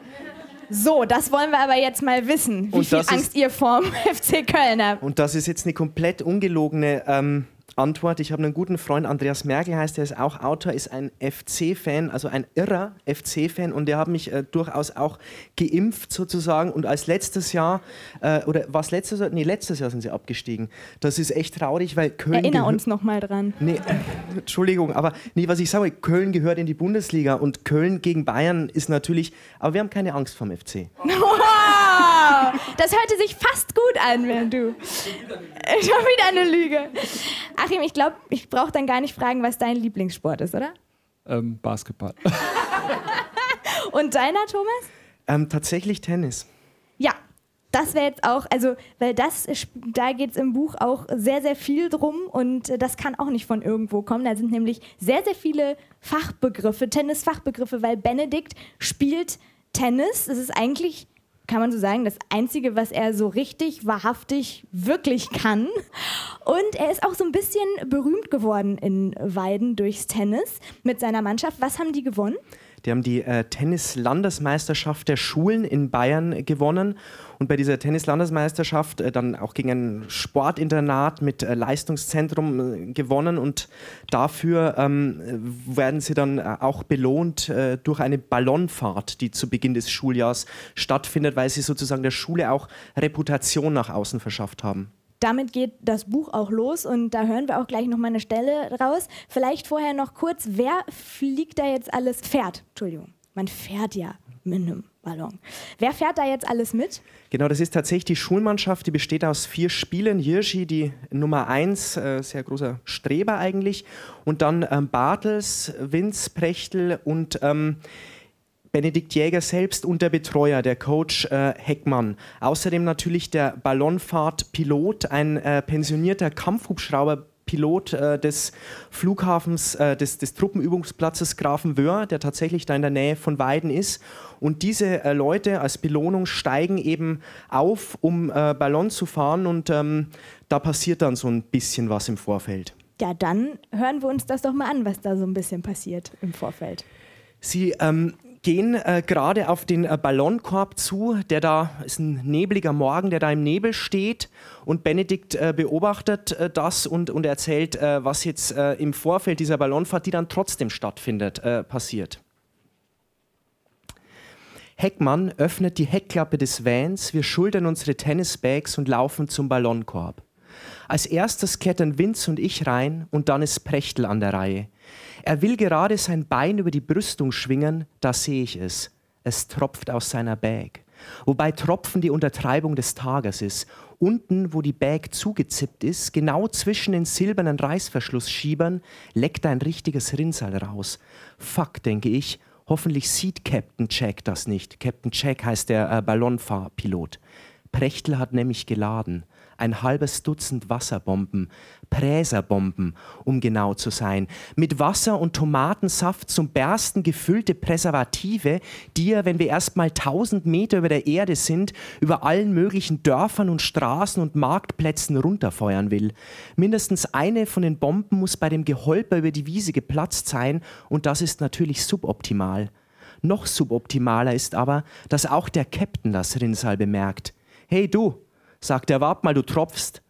So, das wollen wir aber jetzt mal wissen, wie viel Angst ihr vorm FC Köln habt. Und das ist jetzt eine komplett ungelogene ähm, Antwort. Ich habe einen guten Freund, Andreas Merkel heißt, der ist auch Autor, ist ein FC-Fan, also ein irrer FC-Fan und der hat mich äh, durchaus auch geimpft sozusagen und als letztes Jahr, äh, oder was letztes Jahr? Nee, letztes Jahr sind sie abgestiegen. Das ist echt traurig, weil Köln... Erinner uns nochmal dran. Nee, äh, Entschuldigung, aber nee, was ich sage, Köln gehört in die Bundesliga und Köln gegen Bayern ist natürlich, aber wir haben keine Angst vom FC. Das hörte sich fast gut an, wenn du. Schon wieder eine Lüge. Achim, ich glaube, ich brauche dann gar nicht fragen, was dein Lieblingssport ist, oder? Ähm, Basketball. Und deiner, Thomas? Ähm, tatsächlich Tennis. Ja, das wäre jetzt auch, also, weil das, da geht es im Buch auch sehr, sehr viel drum und äh, das kann auch nicht von irgendwo kommen. Da sind nämlich sehr, sehr viele Fachbegriffe, Tennis-Fachbegriffe, weil Benedikt spielt Tennis. Das ist eigentlich kann man so sagen, das Einzige, was er so richtig, wahrhaftig, wirklich kann. Und er ist auch so ein bisschen berühmt geworden in Weiden durchs Tennis mit seiner Mannschaft. Was haben die gewonnen? Die haben die äh, Tennis-Landesmeisterschaft der Schulen in Bayern gewonnen. Und bei dieser Tennis-Landesmeisterschaft äh, dann auch gegen ein Sportinternat mit äh, Leistungszentrum äh, gewonnen. Und dafür ähm, werden sie dann äh, auch belohnt äh, durch eine Ballonfahrt, die zu Beginn des Schuljahrs stattfindet, weil sie sozusagen der Schule auch Reputation nach außen verschafft haben damit geht das Buch auch los und da hören wir auch gleich noch mal eine Stelle raus. Vielleicht vorher noch kurz, wer fliegt da jetzt alles? Fährt, Entschuldigung. Man fährt ja mit einem Ballon. Wer fährt da jetzt alles mit? Genau, das ist tatsächlich die Schulmannschaft, die besteht aus vier Spielen. Hirschi, die Nummer eins, äh, sehr großer Streber eigentlich. Und dann ähm, Bartels, Winz, Prechtel und ähm, Benedikt Jäger selbst und der Betreuer, der Coach äh, Heckmann. Außerdem natürlich der Ballonfahrtpilot, ein äh, pensionierter Kampfhubschrauberpilot äh, des Flughafens, äh, des, des Truppenübungsplatzes Grafenwöhr, der tatsächlich da in der Nähe von Weiden ist. Und diese äh, Leute als Belohnung steigen eben auf, um äh, Ballon zu fahren und ähm, da passiert dann so ein bisschen was im Vorfeld. Ja, dann hören wir uns das doch mal an, was da so ein bisschen passiert im Vorfeld. Sie ähm, gehen äh, gerade auf den äh, Ballonkorb zu, der da ist ein nebliger Morgen, der da im Nebel steht. Und Benedikt äh, beobachtet äh, das und, und erzählt, äh, was jetzt äh, im Vorfeld dieser Ballonfahrt, die dann trotzdem stattfindet, passiert. Heckmann öffnet die Heckklappe des Vans, wir schultern unsere Tennisbags und laufen zum Ballonkorb. Als erstes klettern Vince und ich rein und dann ist Prechtl an der Reihe. Er will gerade sein Bein über die Brüstung schwingen, da sehe ich es. Es tropft aus seiner Bag. Wobei Tropfen die Untertreibung des Tages ist. Unten, wo die Bag zugezippt ist, genau zwischen den silbernen Reißverschlussschiebern, leckt ein richtiges Rinnsal raus. Fuck, denke ich, hoffentlich sieht Captain Jack das nicht. Captain Jack heißt der äh, Ballonfahrpilot. Prechtl hat nämlich geladen ein halbes Dutzend Wasserbomben, Präserbomben, um genau zu sein, mit Wasser und Tomatensaft zum Bersten gefüllte Präservative, die er, wenn wir erst mal 1000 Meter über der Erde sind, über allen möglichen Dörfern und Straßen und Marktplätzen runterfeuern will. Mindestens eine von den Bomben muss bei dem Geholper über die Wiese geplatzt sein und das ist natürlich suboptimal. Noch suboptimaler ist aber, dass auch der Captain das Rinnsal bemerkt. Hey du, sagt er, wart mal, du tropfst.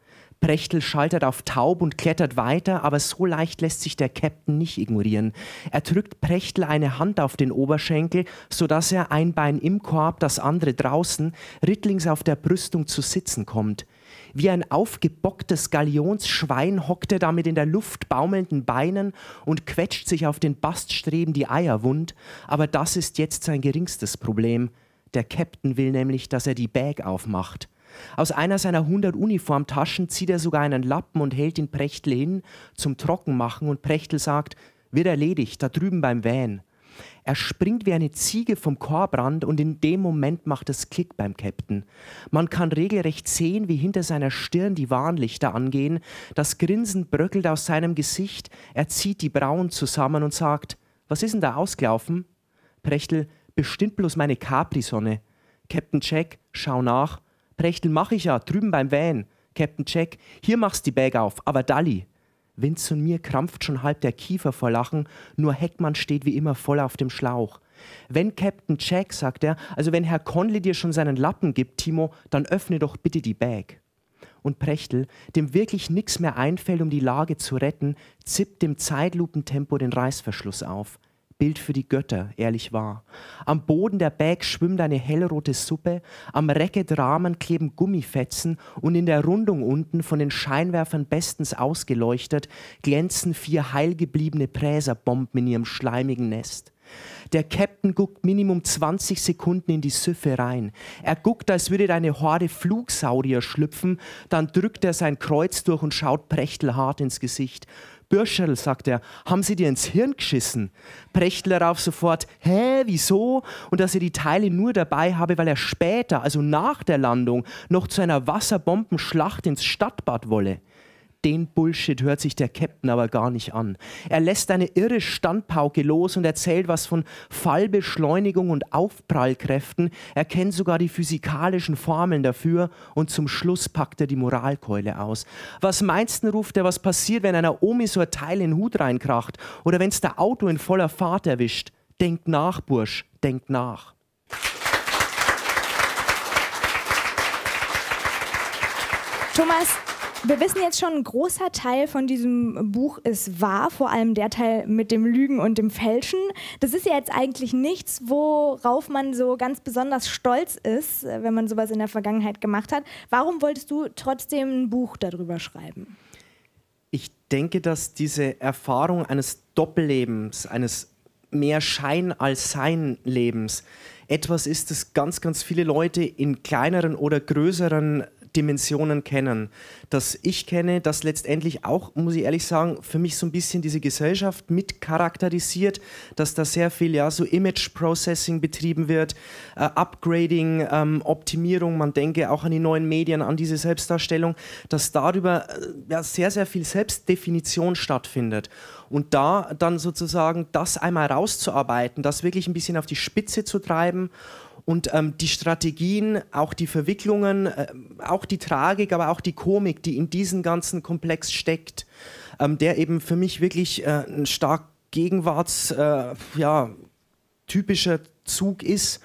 Prechtl schaltet auf taub und klettert weiter, aber so leicht lässt sich der Captain nicht ignorieren. Er drückt Prechtl eine Hand auf den Oberschenkel, sodass er ein Bein im Korb, das andere draußen, rittlings auf der Brüstung zu sitzen kommt. Wie ein aufgebocktes Galionsschwein hockt er damit in der Luft baumelnden Beinen und quetscht sich auf den Baststreben die Eier wund, aber das ist jetzt sein geringstes Problem. Der Captain will nämlich, dass er die Bag aufmacht. Aus einer seiner 100 Uniformtaschen zieht er sogar einen Lappen und hält ihn Prechtl hin zum Trockenmachen und Prechtl sagt, wird erledigt, da drüben beim Van. Er springt wie eine Ziege vom Korbrand und in dem Moment macht es Klick beim Captain. Man kann regelrecht sehen, wie hinter seiner Stirn die Warnlichter angehen. Das Grinsen bröckelt aus seinem Gesicht. Er zieht die Brauen zusammen und sagt: Was ist denn da ausgelaufen? Prechtl: Bestimmt bloß meine Capri-Sonne. Captain Jack, schau nach. Prechtl mach ich ja, drüben beim Van. Captain Jack, hier machst die Bag auf, aber Dalli. Vince und mir krampft schon halb der Kiefer vor Lachen, nur Heckmann steht wie immer voll auf dem Schlauch. Wenn Captain Jack, sagt er, also wenn Herr Conley dir schon seinen Lappen gibt, Timo, dann öffne doch bitte die Bag. Und Prechtl, dem wirklich nichts mehr einfällt, um die Lage zu retten, zippt im Zeitlupentempo den Reißverschluss auf. Bild für die Götter, ehrlich wahr. Am Boden der Bag schwimmt eine hellrote Suppe, am Racket-Rahmen kleben Gummifetzen und in der Rundung unten, von den Scheinwerfern bestens ausgeleuchtet, glänzen vier heilgebliebene Präserbomben in ihrem schleimigen Nest. Der Captain guckt Minimum 20 Sekunden in die Süffe rein. Er guckt, als würde eine Horde Flugsaurier schlüpfen, dann drückt er sein Kreuz durch und schaut Prechtl hart ins Gesicht. Bürscherl, sagt er, haben Sie dir ins Hirn geschissen? Prechtler darauf sofort, hä, wieso? Und dass er die Teile nur dabei habe, weil er später, also nach der Landung, noch zu einer Wasserbombenschlacht ins Stadtbad wolle den Bullshit hört sich der Captain aber gar nicht an. Er lässt eine irre Standpauke los und erzählt was von Fallbeschleunigung und Aufprallkräften. Er kennt sogar die physikalischen Formeln dafür und zum Schluss packt er die Moralkeule aus. Was meinst du, ruft er, was passiert, wenn einer Omi so ein Teil in den Hut reinkracht oder wenn's der Auto in voller Fahrt erwischt? Denkt nach, Bursch, denkt nach. Thomas, wir wissen jetzt schon, ein großer Teil von diesem Buch ist wahr, vor allem der Teil mit dem Lügen und dem Fälschen. Das ist ja jetzt eigentlich nichts, worauf man so ganz besonders stolz ist, wenn man sowas in der Vergangenheit gemacht hat. Warum wolltest du trotzdem ein Buch darüber schreiben? Ich denke, dass diese Erfahrung eines Doppellebens, eines mehr Schein als Sein Lebens etwas ist, das ganz, ganz viele Leute in kleineren oder größeren Dimensionen kennen. Das ich kenne, das letztendlich auch, muss ich ehrlich sagen, für mich so ein bisschen diese Gesellschaft mit charakterisiert, dass da sehr viel ja so Image Processing betrieben wird, äh, Upgrading, ähm, Optimierung, man denke auch an die neuen Medien, an diese Selbstdarstellung, dass darüber äh, ja, sehr, sehr viel Selbstdefinition stattfindet. Und da dann sozusagen das einmal rauszuarbeiten, das wirklich ein bisschen auf die Spitze zu treiben und ähm, die Strategien, auch die Verwicklungen, äh, auch die Tragik, aber auch die Komik, die in diesem ganzen Komplex steckt, ähm, der eben für mich wirklich äh, ein stark Gegenwarts, äh, ja, typischer Zug ist,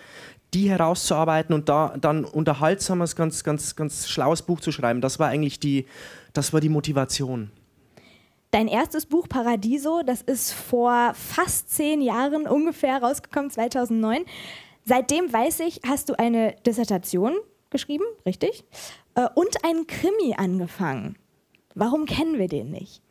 die herauszuarbeiten und da dann unterhaltsames, ganz, ganz, ganz schlaues Buch zu schreiben. Das war eigentlich die, das war die Motivation. Dein erstes Buch Paradiso, das ist vor fast zehn Jahren ungefähr rausgekommen, 2009. Seitdem weiß ich, hast du eine Dissertation geschrieben, richtig? Äh, und einen Krimi angefangen. Warum kennen wir den nicht?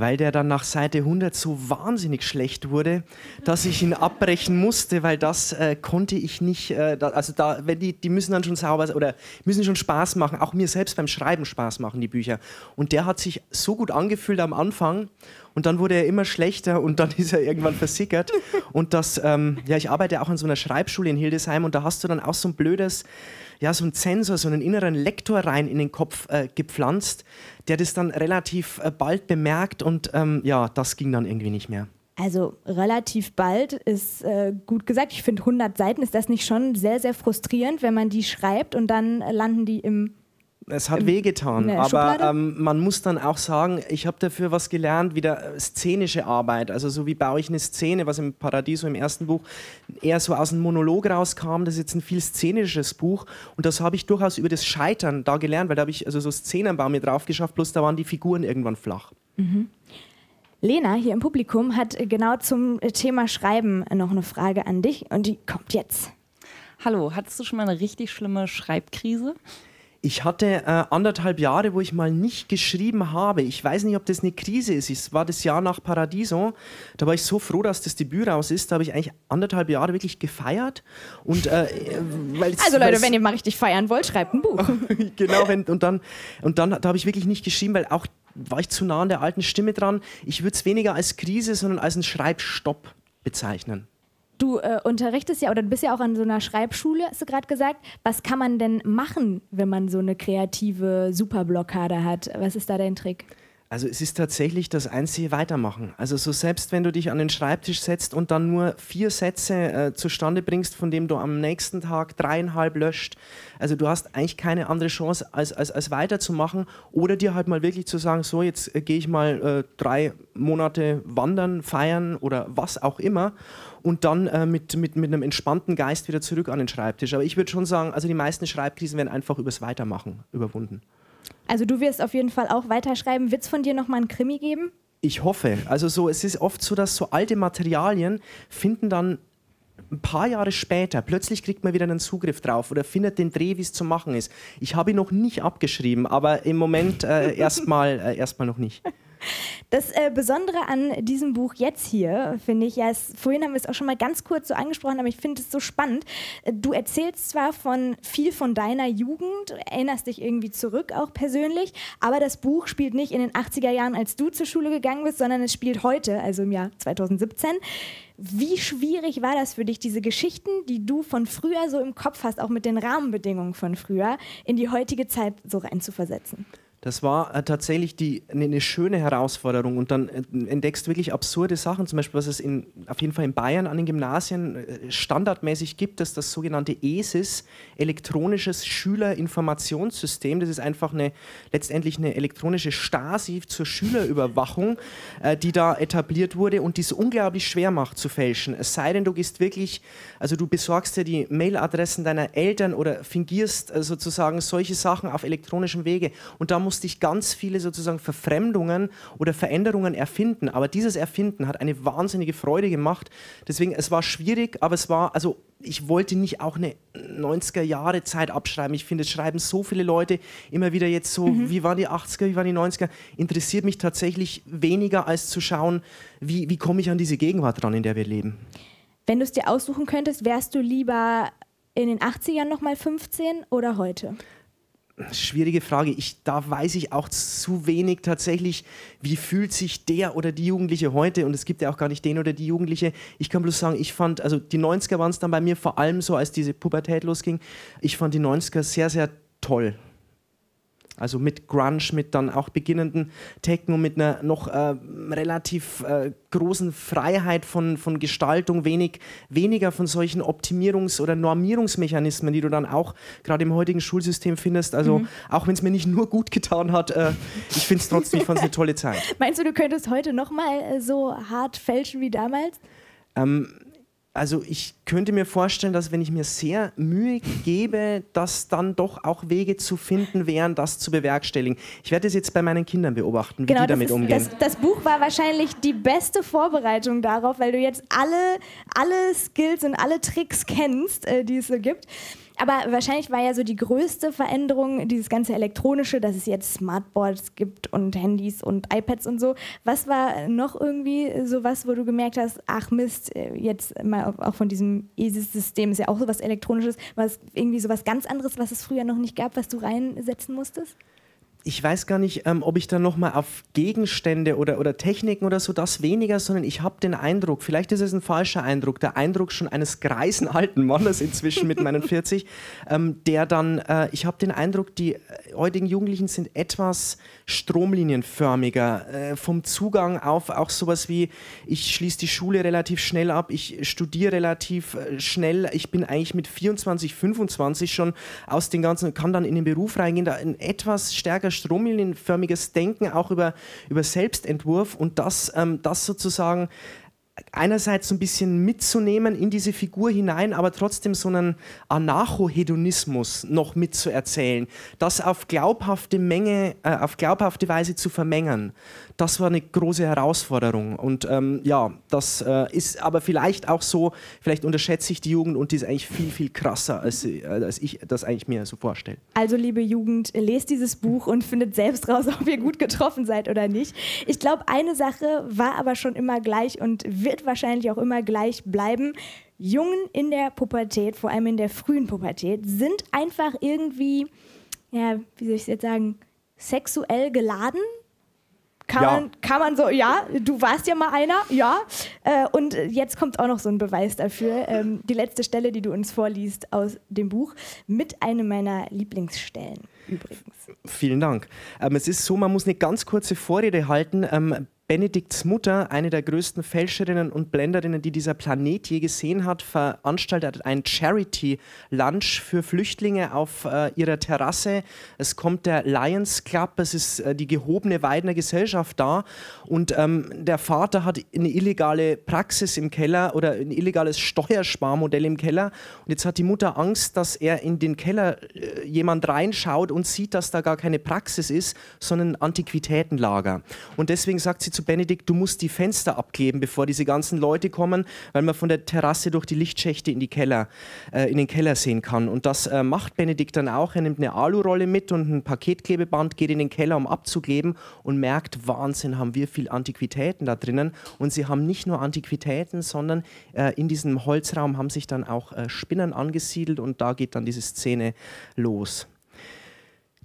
Weil der dann nach Seite 100 so wahnsinnig schlecht wurde, dass ich ihn abbrechen musste, weil das äh, konnte ich nicht, äh, also da, wenn die, die müssen dann schon sauber oder müssen schon Spaß machen, auch mir selbst beim Schreiben Spaß machen, die Bücher. Und der hat sich so gut angefühlt am Anfang und dann wurde er immer schlechter und dann ist er irgendwann versickert. Und das, ähm, ja, ich arbeite auch an so einer Schreibschule in Hildesheim und da hast du dann auch so ein blödes, ja, so einen Sensor, so einen inneren Lektor rein in den Kopf äh, gepflanzt, der das dann relativ äh, bald bemerkt und ähm, ja, das ging dann irgendwie nicht mehr. Also relativ bald ist äh, gut gesagt. Ich finde 100 Seiten ist das nicht schon sehr, sehr frustrierend, wenn man die schreibt und dann landen die im es hat wehgetan, aber ähm, man muss dann auch sagen, ich habe dafür was gelernt, wieder äh, szenische Arbeit. Also so wie baue ich eine Szene, was im Paradiso im ersten Buch eher so aus einem Monolog rauskam. Das ist jetzt ein viel szenisches Buch und das habe ich durchaus über das Scheitern da gelernt, weil da habe ich also so Szenenbau mir drauf geschafft, bloß da waren die Figuren irgendwann flach. Mhm. Lena hier im Publikum hat genau zum Thema Schreiben noch eine Frage an dich und die kommt jetzt. Hallo, hattest du schon mal eine richtig schlimme Schreibkrise? Ich hatte äh, anderthalb Jahre, wo ich mal nicht geschrieben habe. Ich weiß nicht, ob das eine Krise ist. Es war das Jahr nach Paradiso. Da war ich so froh, dass das Debüt raus ist. Da habe ich eigentlich anderthalb Jahre wirklich gefeiert. Und, äh, also Leute, wenn ihr mal richtig feiern wollt, schreibt ein Buch. genau, wenn, und dann, und dann da habe ich wirklich nicht geschrieben, weil auch war ich zu nah an der alten Stimme dran. Ich würde es weniger als Krise, sondern als einen Schreibstopp bezeichnen. Du äh, unterrichtest ja oder du bist ja auch an so einer Schreibschule, hast du gerade gesagt. Was kann man denn machen, wenn man so eine kreative Superblockade hat? Was ist da dein Trick? Also es ist tatsächlich das einzige Weitermachen. Also so selbst wenn du dich an den Schreibtisch setzt und dann nur vier Sätze äh, zustande bringst, von dem du am nächsten Tag dreieinhalb löscht, also du hast eigentlich keine andere Chance, als, als, als weiterzumachen oder dir halt mal wirklich zu sagen, so jetzt äh, gehe ich mal äh, drei Monate wandern, feiern oder was auch immer und dann äh, mit, mit, mit einem entspannten Geist wieder zurück an den Schreibtisch. Aber ich würde schon sagen, also die meisten Schreibkrisen werden einfach übers Weitermachen überwunden. Also du wirst auf jeden Fall auch weiterschreiben. Wird es von dir nochmal einen Krimi geben? Ich hoffe. Also so, es ist oft so, dass so alte Materialien finden dann ein paar Jahre später, plötzlich kriegt man wieder einen Zugriff drauf oder findet den Dreh, wie es zu machen ist. Ich habe ihn noch nicht abgeschrieben, aber im Moment äh, erstmal äh, erst noch nicht. Das äh, Besondere an diesem Buch jetzt hier, finde ich, ja, ist, vorhin haben wir es auch schon mal ganz kurz so angesprochen, aber ich finde es so spannend. Du erzählst zwar von viel von deiner Jugend, erinnerst dich irgendwie zurück auch persönlich, aber das Buch spielt nicht in den 80er Jahren, als du zur Schule gegangen bist, sondern es spielt heute, also im Jahr 2017. Wie schwierig war das für dich, diese Geschichten, die du von früher so im Kopf hast, auch mit den Rahmenbedingungen von früher, in die heutige Zeit so reinzuversetzen? Das war äh, tatsächlich die, eine, schöne Herausforderung. Und dann äh, entdeckst wirklich absurde Sachen, zum Beispiel was es in, auf jeden Fall in Bayern an den Gymnasien äh, standardmäßig gibt, dass das sogenannte ESIS, elektronisches Schülerinformationssystem, das ist einfach eine, letztendlich eine elektronische Stasi zur Schülerüberwachung, die da etabliert wurde und die es unglaublich schwer macht zu fälschen. Es sei denn, du gehst wirklich, also du besorgst dir die Mailadressen deiner Eltern oder fingierst sozusagen solche Sachen auf elektronischem Wege. Und da musst musste ich ganz viele sozusagen Verfremdungen oder Veränderungen erfinden. Aber dieses Erfinden hat eine wahnsinnige Freude gemacht. Deswegen, es war schwierig, aber es war, also ich wollte nicht auch eine 90er Jahre Zeit abschreiben. Ich finde, es schreiben so viele Leute immer wieder jetzt so, mhm. wie waren die 80er, wie waren die 90er. Interessiert mich tatsächlich weniger als zu schauen, wie, wie komme ich an diese Gegenwart dran, in der wir leben. Wenn du es dir aussuchen könntest, wärst du lieber in den 80ern nochmal 15 oder heute? Schwierige Frage. Ich, da weiß ich auch zu wenig tatsächlich, wie fühlt sich der oder die Jugendliche heute und es gibt ja auch gar nicht den oder die Jugendliche. Ich kann bloß sagen, ich fand, also die 90er waren es dann bei mir vor allem so, als diese Pubertät losging, ich fand die 90er sehr, sehr toll. Also mit Grunge, mit dann auch beginnenden Techno, mit einer noch äh, relativ äh, großen Freiheit von, von Gestaltung, wenig, weniger von solchen Optimierungs- oder Normierungsmechanismen, die du dann auch gerade im heutigen Schulsystem findest. Also mhm. auch wenn es mir nicht nur gut getan hat, äh, ich finde es trotzdem, ich fand es eine tolle Zeit. Meinst du, du könntest heute nochmal äh, so hart fälschen wie damals? Ähm, also ich könnte mir vorstellen, dass wenn ich mir sehr Mühe gebe, dass dann doch auch Wege zu finden wären, das zu bewerkstelligen. Ich werde es jetzt bei meinen Kindern beobachten, wie genau, die damit ist, umgehen. Das, das, Buch war wahrscheinlich die beste Vorbereitung darauf, weil du jetzt alle, alle Skills und alle Tricks kennst, äh, die es so gibt. Aber wahrscheinlich war ja so die größte Veränderung dieses ganze Elektronische, dass es jetzt Smartboards gibt und Handys und iPads und so. Was war noch irgendwie so was, wo du gemerkt hast, ach Mist, äh, jetzt mal auch von diesem ESIS-System ist ja auch so was Elektronisches, was irgendwie so was ganz anderes, was es früher noch nicht gab, was du reinsetzen musstest? Ich weiß gar nicht, ähm, ob ich dann nochmal auf Gegenstände oder, oder Techniken oder so, das weniger, sondern ich habe den Eindruck, vielleicht ist es ein falscher Eindruck, der Eindruck schon eines greisen alten Mannes inzwischen mit meinen 40, ähm, der dann, äh, ich habe den Eindruck, die heutigen Jugendlichen sind etwas stromlinienförmiger äh, vom Zugang auf auch sowas wie, ich schließe die Schule relativ schnell ab, ich studiere relativ äh, schnell, ich bin eigentlich mit 24, 25 schon aus den ganzen, kann dann in den Beruf reingehen, da ein etwas stärker stromlinienförmiges Denken auch über, über Selbstentwurf und das, ähm, das sozusagen einerseits so ein bisschen mitzunehmen in diese Figur hinein, aber trotzdem so einen Anarcho-Hedonismus noch mitzuerzählen, das auf glaubhafte Menge, äh, auf glaubhafte Weise zu vermengen das war eine große Herausforderung. Und ähm, ja, das äh, ist aber vielleicht auch so, vielleicht unterschätze ich die Jugend und die ist eigentlich viel, viel krasser, als, äh, als ich das eigentlich mir so vorstelle. Also, liebe Jugend, lest dieses Buch und findet selbst raus, ob ihr gut getroffen seid oder nicht. Ich glaube, eine Sache war aber schon immer gleich und wird wahrscheinlich auch immer gleich bleiben. Jungen in der Pubertät, vor allem in der frühen Pubertät, sind einfach irgendwie, ja, wie soll ich es jetzt sagen, sexuell geladen kann, ja. man, kann man so, ja, du warst ja mal einer, ja. Äh, und jetzt kommt auch noch so ein Beweis dafür. Ähm, die letzte Stelle, die du uns vorliest aus dem Buch, mit einem meiner Lieblingsstellen übrigens. Vielen Dank. Ähm, es ist so, man muss eine ganz kurze Vorrede halten. Ähm, Benedikts Mutter, eine der größten Fälscherinnen und Blenderinnen, die dieser Planet je gesehen hat, veranstaltet ein Charity-Lunch für Flüchtlinge auf äh, ihrer Terrasse. Es kommt der Lions Club, es ist äh, die gehobene Weidner Gesellschaft da und ähm, der Vater hat eine illegale Praxis im Keller oder ein illegales Steuersparmodell im Keller und jetzt hat die Mutter Angst, dass er in den Keller äh, jemand reinschaut und sieht, dass da gar keine Praxis ist, sondern ein Antiquitätenlager. Und deswegen sagt sie zu Benedikt, du musst die Fenster abkleben, bevor diese ganzen Leute kommen, weil man von der Terrasse durch die Lichtschächte in, die Keller, äh, in den Keller sehen kann. Und das äh, macht Benedikt dann auch. Er nimmt eine Alurolle mit und ein Paketklebeband, geht in den Keller, um abzukleben und merkt, Wahnsinn, haben wir viel Antiquitäten da drinnen. Und sie haben nicht nur Antiquitäten, sondern äh, in diesem Holzraum haben sich dann auch äh, Spinnen angesiedelt und da geht dann diese Szene los.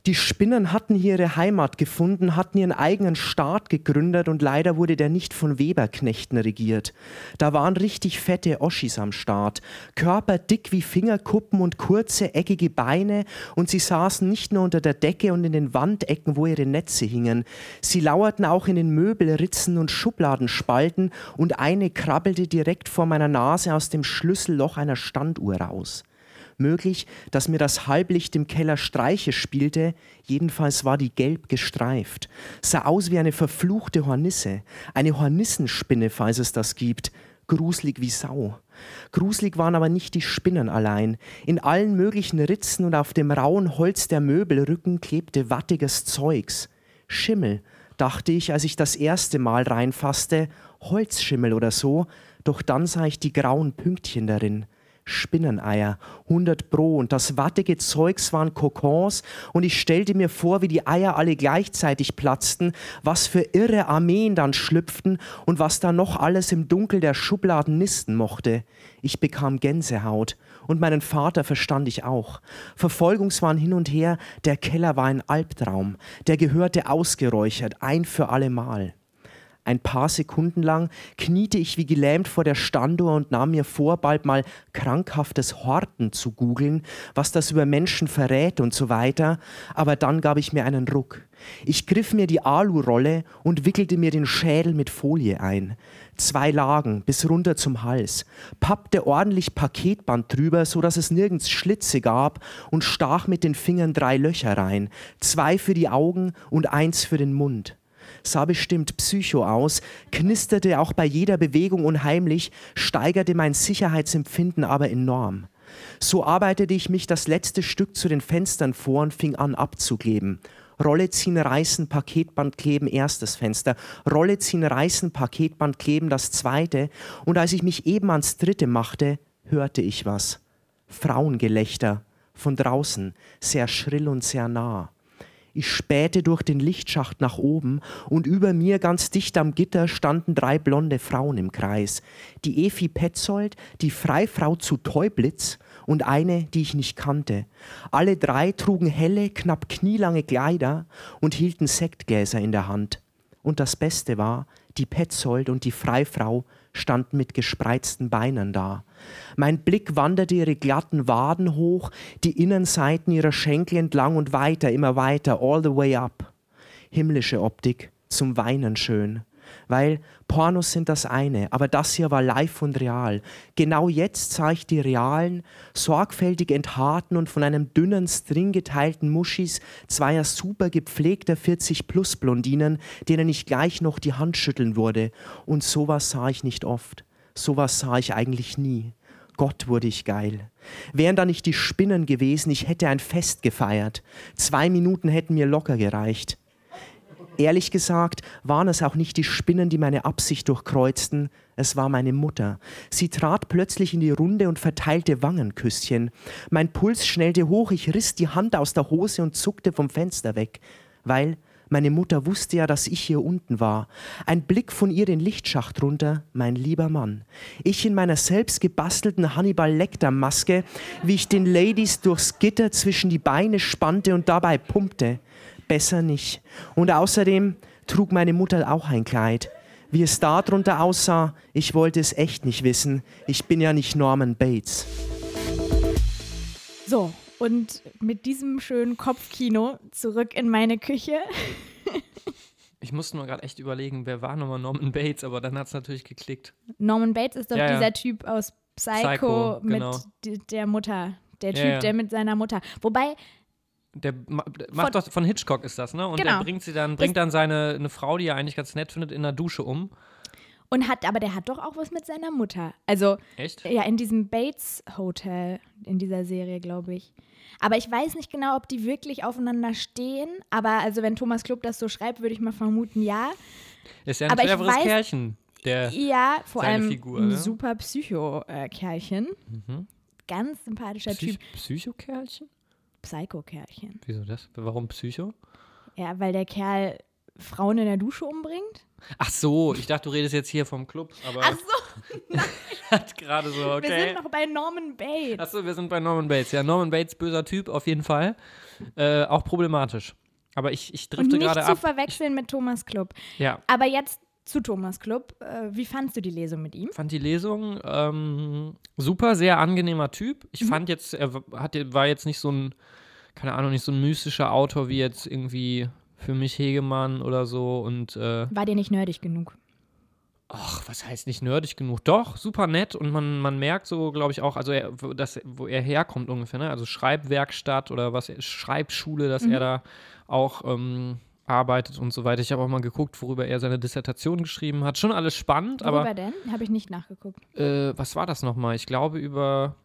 Die Spinnen hatten hier ihre Heimat gefunden, hatten ihren eigenen Staat gegründet und leider wurde der nicht von Weberknechten regiert. Da waren richtig fette Oschis am Start, Körper dick wie Fingerkuppen und kurze, eckige Beine und sie saßen nicht nur unter der Decke und in den Wandecken, wo ihre Netze hingen. Sie lauerten auch in den Möbelritzen und Schubladenspalten und eine krabbelte direkt vor meiner Nase aus dem Schlüsselloch einer Standuhr raus möglich, dass mir das Halblicht im Keller Streiche spielte, jedenfalls war die gelb gestreift, sah aus wie eine verfluchte Hornisse, eine Hornissenspinne, falls es das gibt, gruselig wie Sau. Gruselig waren aber nicht die Spinnen allein. In allen möglichen Ritzen und auf dem rauen Holz der Möbelrücken klebte wattiges Zeugs. Schimmel, dachte ich, als ich das erste Mal reinfasste, Holzschimmel oder so, doch dann sah ich die grauen Pünktchen darin. Spinneneier, 100 Pro und das wattige Zeugs waren Kokons und ich stellte mir vor, wie die Eier alle gleichzeitig platzten, was für irre Armeen dann schlüpften und was da noch alles im Dunkel der Schubladen nisten mochte. Ich bekam Gänsehaut und meinen Vater verstand ich auch. Verfolgungswahn hin und her, der Keller war ein Albtraum, der gehörte ausgeräuchert, ein für allemal. Ein paar Sekunden lang kniete ich wie gelähmt vor der Standuhr und nahm mir vor, bald mal krankhaftes Horten zu googeln, was das über Menschen verrät und so weiter, aber dann gab ich mir einen Ruck. Ich griff mir die Alu-Rolle und wickelte mir den Schädel mit Folie ein. Zwei Lagen bis runter zum Hals, pappte ordentlich Paketband drüber, so dass es nirgends Schlitze gab und stach mit den Fingern drei Löcher rein, zwei für die Augen und eins für den Mund sah bestimmt psycho aus, knisterte auch bei jeder Bewegung unheimlich, steigerte mein Sicherheitsempfinden aber enorm. So arbeitete ich mich das letzte Stück zu den Fenstern vor und fing an abzukleben. Rolle ziehen, reißen, Paketband kleben, erstes Fenster. Rolle ziehen, reißen, Paketband kleben, das zweite. Und als ich mich eben ans dritte machte, hörte ich was. Frauengelächter von draußen, sehr schrill und sehr nah. Ich spähte durch den Lichtschacht nach oben und über mir ganz dicht am Gitter standen drei blonde Frauen im Kreis. Die Efi Petzold, die Freifrau zu Teublitz und eine, die ich nicht kannte. Alle drei trugen helle, knapp knielange Kleider und hielten Sektgläser in der Hand. Und das Beste war, die Petzold und die Freifrau standen mit gespreizten Beinen da. Mein Blick wanderte ihre glatten Waden hoch, die Innenseiten ihrer Schenkel entlang und weiter, immer weiter, all the way up. Himmlische Optik, zum Weinen schön. Weil Pornos sind das eine, aber das hier war live und real. Genau jetzt sah ich die realen, sorgfältig enthaarten und von einem dünnen String geteilten Muschis zweier super gepflegter 40-plus-Blondinen, denen ich gleich noch die Hand schütteln würde. Und sowas sah ich nicht oft. Sowas sah ich eigentlich nie. Gott wurde ich geil. Wären da nicht die Spinnen gewesen, ich hätte ein Fest gefeiert. Zwei Minuten hätten mir locker gereicht. Ehrlich gesagt waren es auch nicht die Spinnen, die meine Absicht durchkreuzten, es war meine Mutter. Sie trat plötzlich in die Runde und verteilte Wangenküsschen. Mein Puls schnellte hoch, ich riss die Hand aus der Hose und zuckte vom Fenster weg, weil meine Mutter wusste ja, dass ich hier unten war. Ein Blick von ihr den Lichtschacht runter, mein lieber Mann. Ich in meiner selbst gebastelten Hannibal Lecter Maske, wie ich den Ladies durchs Gitter zwischen die Beine spannte und dabei pumpte besser nicht. Und außerdem trug meine Mutter auch ein Kleid. Wie es da drunter aussah, ich wollte es echt nicht wissen. Ich bin ja nicht Norman Bates. So, und mit diesem schönen Kopfkino zurück in meine Küche. Ich musste nur gerade echt überlegen, wer war nochmal Norman Bates, aber dann hat es natürlich geklickt. Norman Bates ist doch Ja, ja. dieser Typ aus Psycho, Psycho, mit genau. der Mutter. Der Ja, Typ, ja. der mit seiner Mutter. Wobei, Der ma- macht doch von Hitchcock ist das, ne? Und Genau. der bringt sie dann, bringt dann seine eine Frau, die er eigentlich ganz nett findet, in der Dusche um. Und hat, aber der hat doch auch was mit seiner Mutter. Also, Echt? ja, in diesem Bates Hotel, in dieser Serie, glaube ich. Aber ich weiß nicht genau, ob die wirklich aufeinander stehen. Aber also, wenn Thomas Klub das so schreibt, würde ich mal vermuten, ja. Ist ja ein Aber cleveres weiß- Kerlchen. Der, Ja, vor allem Figur, ein ne? super Psycho-Kerlchen. Mhm. Ganz sympathischer Psych Typ. Psychokerlchen? Psycho-Kerlchen. Wieso das? Warum Psycho? Ja, weil der Kerl Frauen in der Dusche umbringt. Ach so, ich dachte, du redest jetzt hier vom Club, aber Ach so, hat gerade so, wir okay. sind noch bei Norman Bates. Achso, wir sind bei Norman Bates. Ja, Norman Bates, böser Typ, auf jeden Fall. Äh, auch problematisch. Aber ich, ich drifte nicht gerade zu ab. verwechseln mit Thomas Klub. Ja, Aber jetzt zu Thomas Klub. Äh, wie fandst du die Lesung mit ihm? fand die Lesung ähm, super, sehr angenehmer Typ. Mhm. Ich fand jetzt, er hat, war jetzt nicht so ein, keine Ahnung, nicht so ein mystischer Autor wie jetzt irgendwie für mich Hegemann oder so. Und äh, War dir nicht nerdig genug? ach, was heißt nicht nerdig genug? Doch, super nett und man, man merkt so, glaube ich, auch, also er, wo, das, wo er herkommt ungefähr, ne? Also Schreibwerkstatt oder was, Schreibschule, dass Mhm. er da auch ähm, arbeitet und so weiter. Ich habe auch mal geguckt, worüber er seine Dissertation geschrieben hat. Schon alles spannend, Worüber aber denn? Habe ich nicht nachgeguckt. äh, was war das nochmal? Ich glaube über,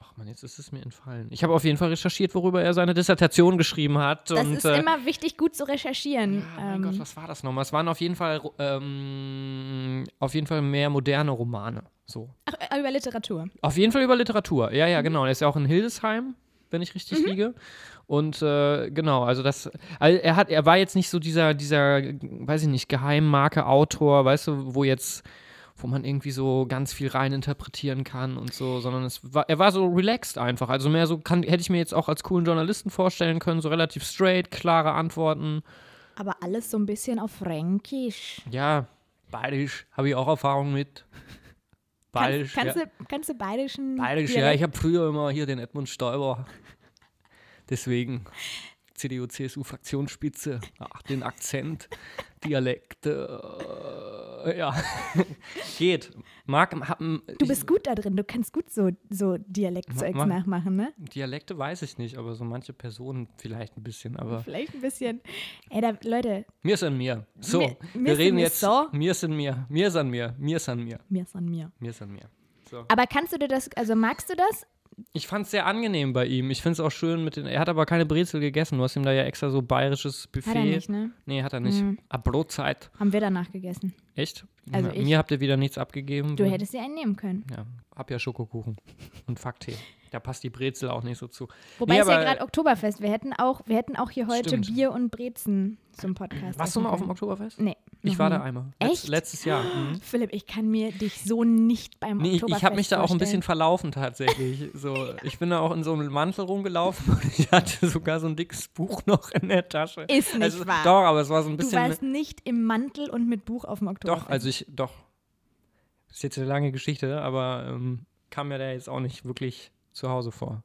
ach, man, jetzt ist es mir entfallen. Ich habe auf jeden Fall recherchiert, worüber er seine Dissertation geschrieben hat. Das und, ist äh, immer wichtig, gut zu recherchieren. ja, mein Ähm, Gott, was war das nochmal? Es waren auf jeden Fall ähm, auf jeden Fall mehr moderne Romane. So. ach, äh, über Literatur. Auf jeden Fall über Literatur. Ja, Mhm. ja, genau. Er ist ja auch in Hildesheim, wenn ich richtig liege. Und äh, genau, also das, also er hat, er war jetzt nicht so dieser, dieser, weiß ich nicht, Geheimmarke-Autor, weißt du, wo jetzt, wo man irgendwie so ganz viel rein interpretieren kann und so, sondern es war, er war so relaxed einfach. Also mehr so kann, hätte ich mir jetzt auch als coolen Journalisten vorstellen können, so relativ straight, klare Antworten. Aber alles so ein bisschen auf Fränkisch. Ja, bayerisch habe ich auch Erfahrung mit. Bayerisch, Kannst, kannst, ja. du, kannst du bayerischen Bayerisch, ja. Ich habe früher immer hier den Edmund Stoiber. Deswegen CDU, CSU Fraktionsspitze. Ach, den Akzent, Dialekte. Äh, ja, geht. Mag, hab, Du bist gut da drin, du kannst gut so, so Dialektzeugs Ma- ma- nachmachen, ne? Dialekte weiß ich nicht, aber so manche Personen vielleicht ein bisschen. Aber Vielleicht ein bisschen. Ey, da, Leute, mir ist an mir. So, Mir- mir wir reden jetzt. so. Mir ist an mir. Mir ist an mir. Mir ist an mir. mir ist an mir. Mir ist an mir. So. Aber kannst du dir das, also magst du das? Ich fand es sehr angenehm bei ihm. Ich finde es auch schön mit den. Er hat aber keine Brezel gegessen. Du hast ihm da ja extra so bayerisches Buffet. Hat er nicht, ne? Nee, hat er nicht. Mhm. Ab Brotzeit. Haben wir danach gegessen. Echt? Also Na, ich- Mir habt ihr wieder nichts abgegeben. Du hättest dir einen nehmen können. Ja, hab ja Schokokuchen und Facktee. Da passt die Brezel auch nicht so zu. Wobei Nee, es ja gerade Oktoberfest. Wir hätten auch, wir hätten auch hier heute Stimmt. Bier und Brezen zum Podcast. Warst du mal auf dem. Oktoberfest? Nee. Ich war nie. da einmal. Echt? letztes Jahr. Mhm. Philipp, ich kann mir dich so nicht beim Nee, Oktoberfest ich habe mich da auch ein bisschen vorstellen. verlaufen tatsächlich. So, ich bin da auch in so einem Mantel rumgelaufen und ich hatte sogar so ein dickes Buch noch in der Tasche. Ist nicht also, wahr. Doch, aber es war so ein Du bisschen. warst nicht im Mantel und mit Buch auf dem Oktoberfest. Doch, also ich, doch. Ist jetzt eine lange Geschichte, aber ähm, kam mir da jetzt auch nicht wirklich zu Hause vor.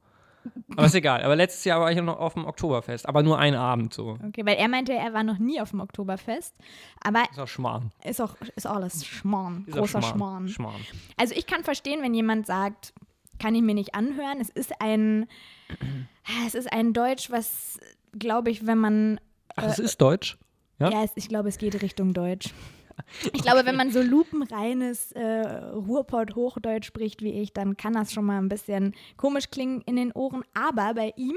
Aber ist egal. Aber letztes Jahr war ich noch auf dem Oktoberfest, aber nur einen Abend so. Okay, weil er meinte, er war noch nie auf dem Oktoberfest. Aber Ist auch Schmarrn. ist auch ist alles Schmarrn. Ist großer Schmarrn. Schmarrn. Also ich kann verstehen, wenn jemand sagt, kann ich mir nicht anhören. Es ist ein, es ist ein Deutsch, was, glaube ich, wenn man, Ach, es ist Deutsch? Ja? ja, es, ich glaube, es geht Richtung Deutsch. Ich glaube, wenn man so lupenreines äh, Ruhrpott-Hochdeutsch spricht wie ich, dann kann das schon mal ein bisschen komisch klingen in den Ohren. Aber bei ihm,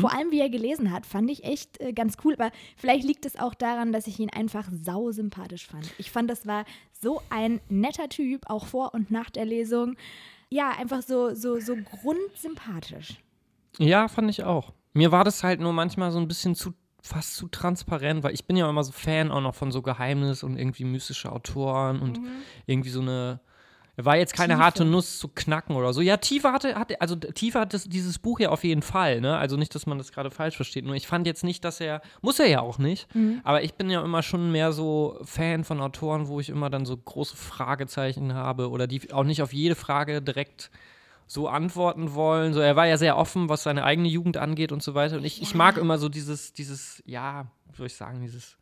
vor allem wie er gelesen hat, fand ich echt äh, ganz cool. Aber vielleicht liegt es auch daran, dass ich ihn einfach sau sympathisch fand. Ich fand, das war so ein netter Typ, auch vor und nach der Lesung. Ja, einfach so, so, so grundsympathisch. Ja, fand ich auch. Mir war das halt nur manchmal so ein bisschen zu fast zu transparent, weil ich bin ja immer so Fan auch noch von so Geheimnis und irgendwie mystische Autoren und irgendwie so eine war jetzt keine Tiefe. harte Nuss zu knacken oder so. Ja, Tiefe hatte, hatte also Tiefe hat das, dieses Buch ja auf jeden Fall, ne? Also nicht, dass man das gerade falsch versteht. Nur ich fand jetzt nicht, dass er, muss er ja auch nicht, aber ich bin ja immer schon mehr so Fan von Autoren, wo ich immer dann so große Fragezeichen habe oder die auch nicht auf jede Frage direkt so antworten wollen. So, er war ja sehr offen, was seine eigene Jugend angeht und so weiter. Und ich, ich mag immer so dieses, dieses, ja, wie soll ich sagen, dieses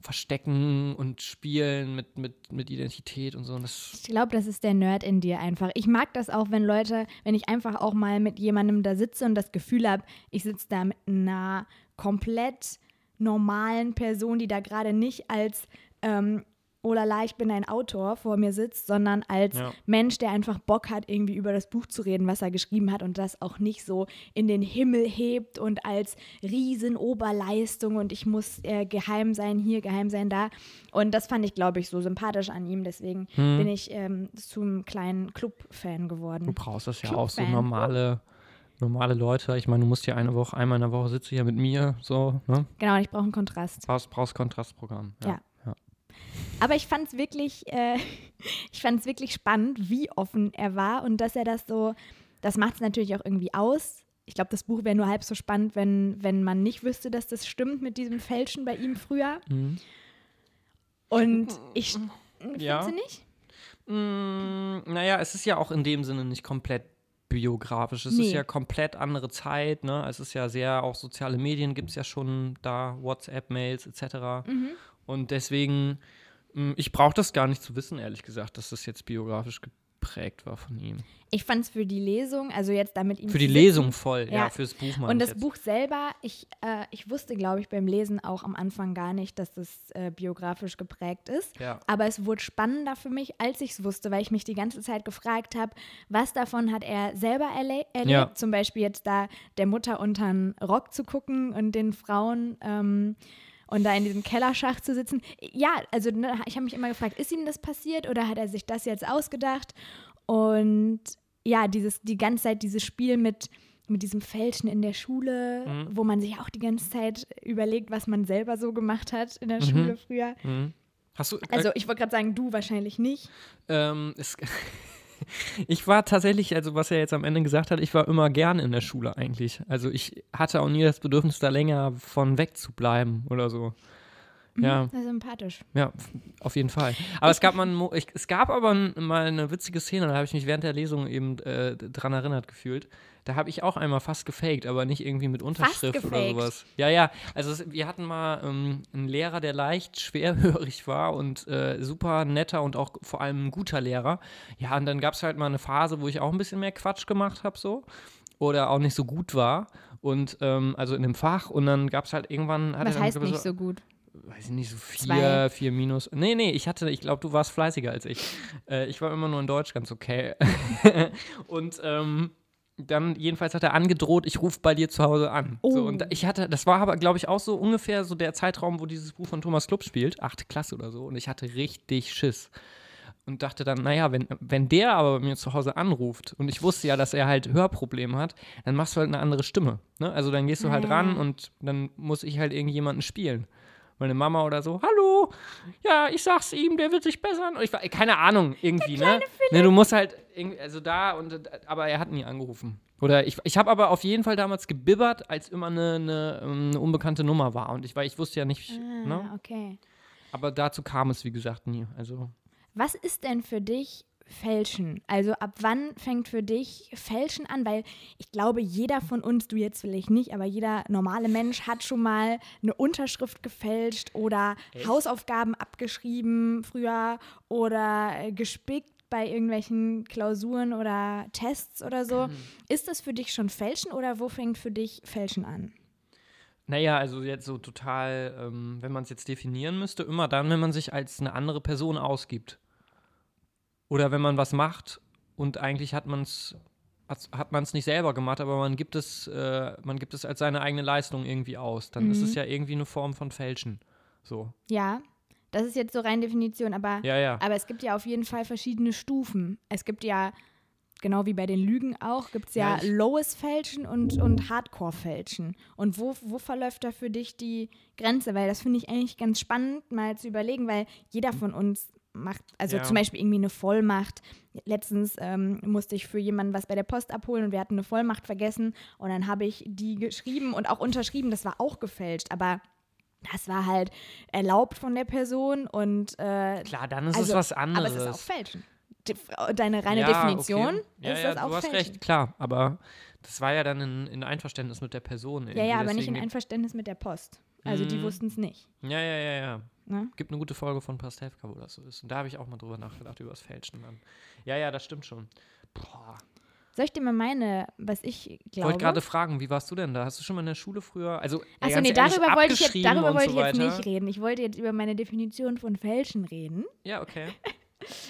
Verstecken und Spielen mit, mit, mit Identität und so. Und das, Ich glaube, das ist der Nerd in dir einfach. Ich mag das auch, wenn Leute, wenn ich einfach auch mal mit jemandem da sitze und das Gefühl habe, ich sitze da mit einer komplett normalen Person, die da gerade nicht als ähm, oh la ich bin ein Autor vor mir sitzt, sondern als Ja. Mensch, der einfach Bock hat, irgendwie über das Buch zu reden, was er geschrieben hat und das auch nicht so in den Himmel hebt und als Riesenoberleistung und ich muss äh, geheim sein hier, geheim sein da. Und das fand ich, glaube ich, so sympathisch an ihm. Deswegen bin ich ähm, zum kleinen Club-Fan du geworden. brauchst das ja auch so normale, normale Leute. Ich meine, du musst ja eine Woche, einmal in der Woche sitze hier mit mir, so, ne? Genau, ich brauche einen Kontrast. Brauchst, brauchst Kontrastprogramm. Ja. Aber ich fand es wirklich, äh, ich fand es wirklich spannend, wie offen er war und dass er das so, das macht es natürlich auch irgendwie aus. Ich glaube, das Buch wäre nur halb so spannend, wenn, wenn man nicht wüsste, dass das stimmt mit diesem Fälschen bei ihm früher. Mhm. Und ich, Ja. nicht? Mm, naja, es ist ja auch in dem Sinne nicht komplett biografisch. Es Nee. ist ja komplett andere Zeit. Ne? Es ist ja sehr, auch soziale Medien gibt es ja schon da, WhatsApp-Mails etc. Mhm. Und deswegen, ich brauche das gar nicht zu wissen, ehrlich gesagt, dass das jetzt biografisch ge geprägt war von ihm. Ich fand es für die Lesung, also jetzt damit ihm Für die sitzen- Lesung voll, ja, Ja. fürs Buch mal. Und das Buch selber, ich, äh, ich wusste, glaube ich, beim Lesen auch am Anfang gar nicht, dass das äh, biografisch geprägt ist. Ja. Aber es wurde spannender für mich, als ich es wusste, weil ich mich die ganze Zeit gefragt habe, was davon hat er selber erle erlebt. Ja. Zum Beispiel jetzt da der Mutter unter den Rock zu gucken und den Frauen. Ähm, und da in diesem Kellerschacht zu sitzen. Ja, also ne, ich habe mich immer gefragt, ist ihm das passiert oder hat er sich das jetzt ausgedacht? Und ja, dieses, die ganze Zeit dieses Spiel mit, mit diesem Fälschen in der Schule, Mhm. wo man sich auch die ganze Zeit überlegt, was man selber so gemacht hat in der Mhm. Schule früher. Mhm. Hast du, Also ich wollte gerade sagen, du wahrscheinlich nicht. Ähm, es, ich war tatsächlich, also was er jetzt am Ende gesagt hat, ich war immer gern in der Schule eigentlich. Also ich hatte auch nie das Bedürfnis, da länger von wegzubleiben oder so. Ja, Sehr sympathisch. ja, auf jeden Fall. Aber es gab, mal, ich, es gab aber mal eine witzige Szene, da habe ich mich während der Lesung eben äh, dran erinnert gefühlt. Da habe ich auch einmal fast gefaked, aber nicht irgendwie mit Unterschrift oder sowas. Ja, ja. Also es, wir hatten mal ähm, einen Lehrer, der leicht schwerhörig war und äh, super netter und auch vor allem ein guter Lehrer. Ja, und dann gab es halt mal eine Phase, wo ich auch ein bisschen mehr Quatsch gemacht habe so. Oder auch nicht so gut war. Und ähm, also in dem Fach. Und dann gab es halt irgendwann. Was heißt nicht so gut? weiß ich nicht, so Zwei. vier, vier minus. Nee, nee, ich hatte, ich glaube, du warst fleißiger als ich. Äh, ich war immer nur in Deutsch ganz okay. und ähm, dann jedenfalls hat er angedroht, ich rufe bei dir zu Hause an. So, Oh. und ich hatte, das war aber, glaube ich, auch so ungefähr so der Zeitraum, wo dieses Buch von Thomas Klupp spielt, achte Klasse oder so. Und ich hatte richtig Schiss. Und dachte dann, naja, wenn, wenn der aber bei mir zu Hause anruft und ich wusste ja, dass er halt Hörprobleme hat, dann machst du halt eine andere Stimme. Ne? Also dann gehst du halt Ah. ran und dann muss ich halt irgendjemanden spielen meine Mama oder so, hallo, ja, ich sag's ihm, der wird sich bessern. Und ich war, keine Ahnung, irgendwie, ne? ne? Du musst halt, also da, und, aber er hat nie angerufen. Oder ich, ich habe aber auf jeden Fall damals gebibbert, als immer eine, eine, ähm, eine unbekannte Nummer war. Und ich, weil ich wusste ja nicht, Ah, ne? okay. Aber dazu kam es, wie gesagt, nie. Also, Was ist denn für dich Fälschen? Also ab wann fängt für dich Fälschen an? Weil ich glaube, jeder von uns, du jetzt vielleicht nicht, aber jeder normale Mensch hat schon mal eine Unterschrift gefälscht oder Hausaufgaben abgeschrieben früher oder äh, gespickt bei irgendwelchen Klausuren oder Tests oder so. Ist das für dich schon Fälschen oder wo fängt für dich Fälschen an? naja, also jetzt so total, ähm, wenn man es jetzt definieren müsste, immer dann, wenn man sich als eine andere Person ausgibt. Oder wenn man was macht und eigentlich hat man es hat man es nicht selber gemacht, aber man gibt es, äh, man gibt es als seine eigene Leistung irgendwie aus. Dann ist es ja irgendwie eine Form von Fälschen. So. Ja, das ist jetzt so rein Definition, aber Ja, ja. Aber es gibt ja auf jeden Fall verschiedene Stufen. Es gibt ja, genau wie bei den Lügen auch, gibt es ja, Ja, lowes Fälschen und, und Hardcore-Fälschen. Und wo, wo verläuft da für dich die Grenze? Weil das finde ich eigentlich ganz spannend, mal zu überlegen, weil jeder von uns macht, also Ja. zum Beispiel irgendwie eine Vollmacht. Letztens ähm, musste ich für jemanden was bei der Post abholen und wir hatten eine Vollmacht vergessen und dann habe ich die geschrieben und auch unterschrieben, das war auch gefälscht, aber das war halt erlaubt von der Person und äh, Klar, dann ist also, es was aber anderes. es ist auch Fälschen. Die- Deine reine Ja, Definition okay. ja, ist ja, das auch Du hast Fälschen. recht, klar. Aber das war ja dann in, in Einverständnis mit der Person. Ja, ja, aber nicht in Einverständnis mit der Post. Also die Mhm. wussten es nicht. Ja, ja, ja, ja. Ne? Gibt eine gute Folge von Pastewka, wo das so ist. Und da habe ich auch mal drüber nachgedacht, über das Fälschen dann. Ja, ja, das stimmt schon. Boah. Soll ich dir mal meine, was ich Ich glaube? wollte gerade fragen, wie warst du denn da? Hast du schon mal in der Schule früher? Also, Achso, nee, darüber wollte ich jetzt, darüber wollte so ich jetzt nicht reden. Ich wollte jetzt über meine Definition von Fälschen reden. Ja, okay.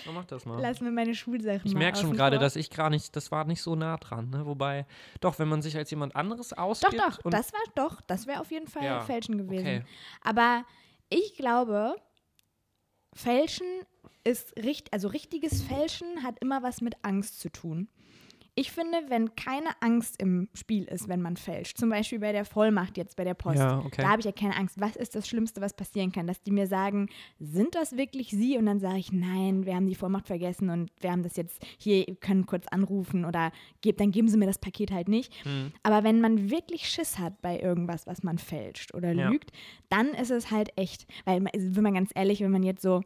Dann mach das mal. Lassen wir meine Schulsachen Ich merke schon gerade, dass ich gar nicht, das war nicht so nah dran. Ne? Wobei, doch, wenn man sich als jemand anderes Doch, ausgibt. doch, und, das war doch, das wäre auf jeden Fall Ja, Fälschen gewesen. okay. Aber ich glaube, Fälschen ist richtig, also richtiges Fälschen hat immer was mit Angst zu tun. Ich finde, wenn keine Angst im Spiel ist, wenn man fälscht, zum Beispiel bei der Vollmacht jetzt bei der Post, Ja, okay. da habe ich ja keine Angst. Was ist das Schlimmste, was passieren kann? Dass die mir sagen, sind das wirklich sie? Und dann sage ich, nein, wir haben die Vollmacht vergessen und wir haben das jetzt hier, könnt kurz anrufen oder gebt, dann geben sie mir das Paket halt nicht. Hm. Aber wenn man wirklich Schiss hat bei irgendwas, was man fälscht oder Ja. lügt, dann ist es halt echt. Weil, also, wenn man ganz ehrlich, wenn man jetzt so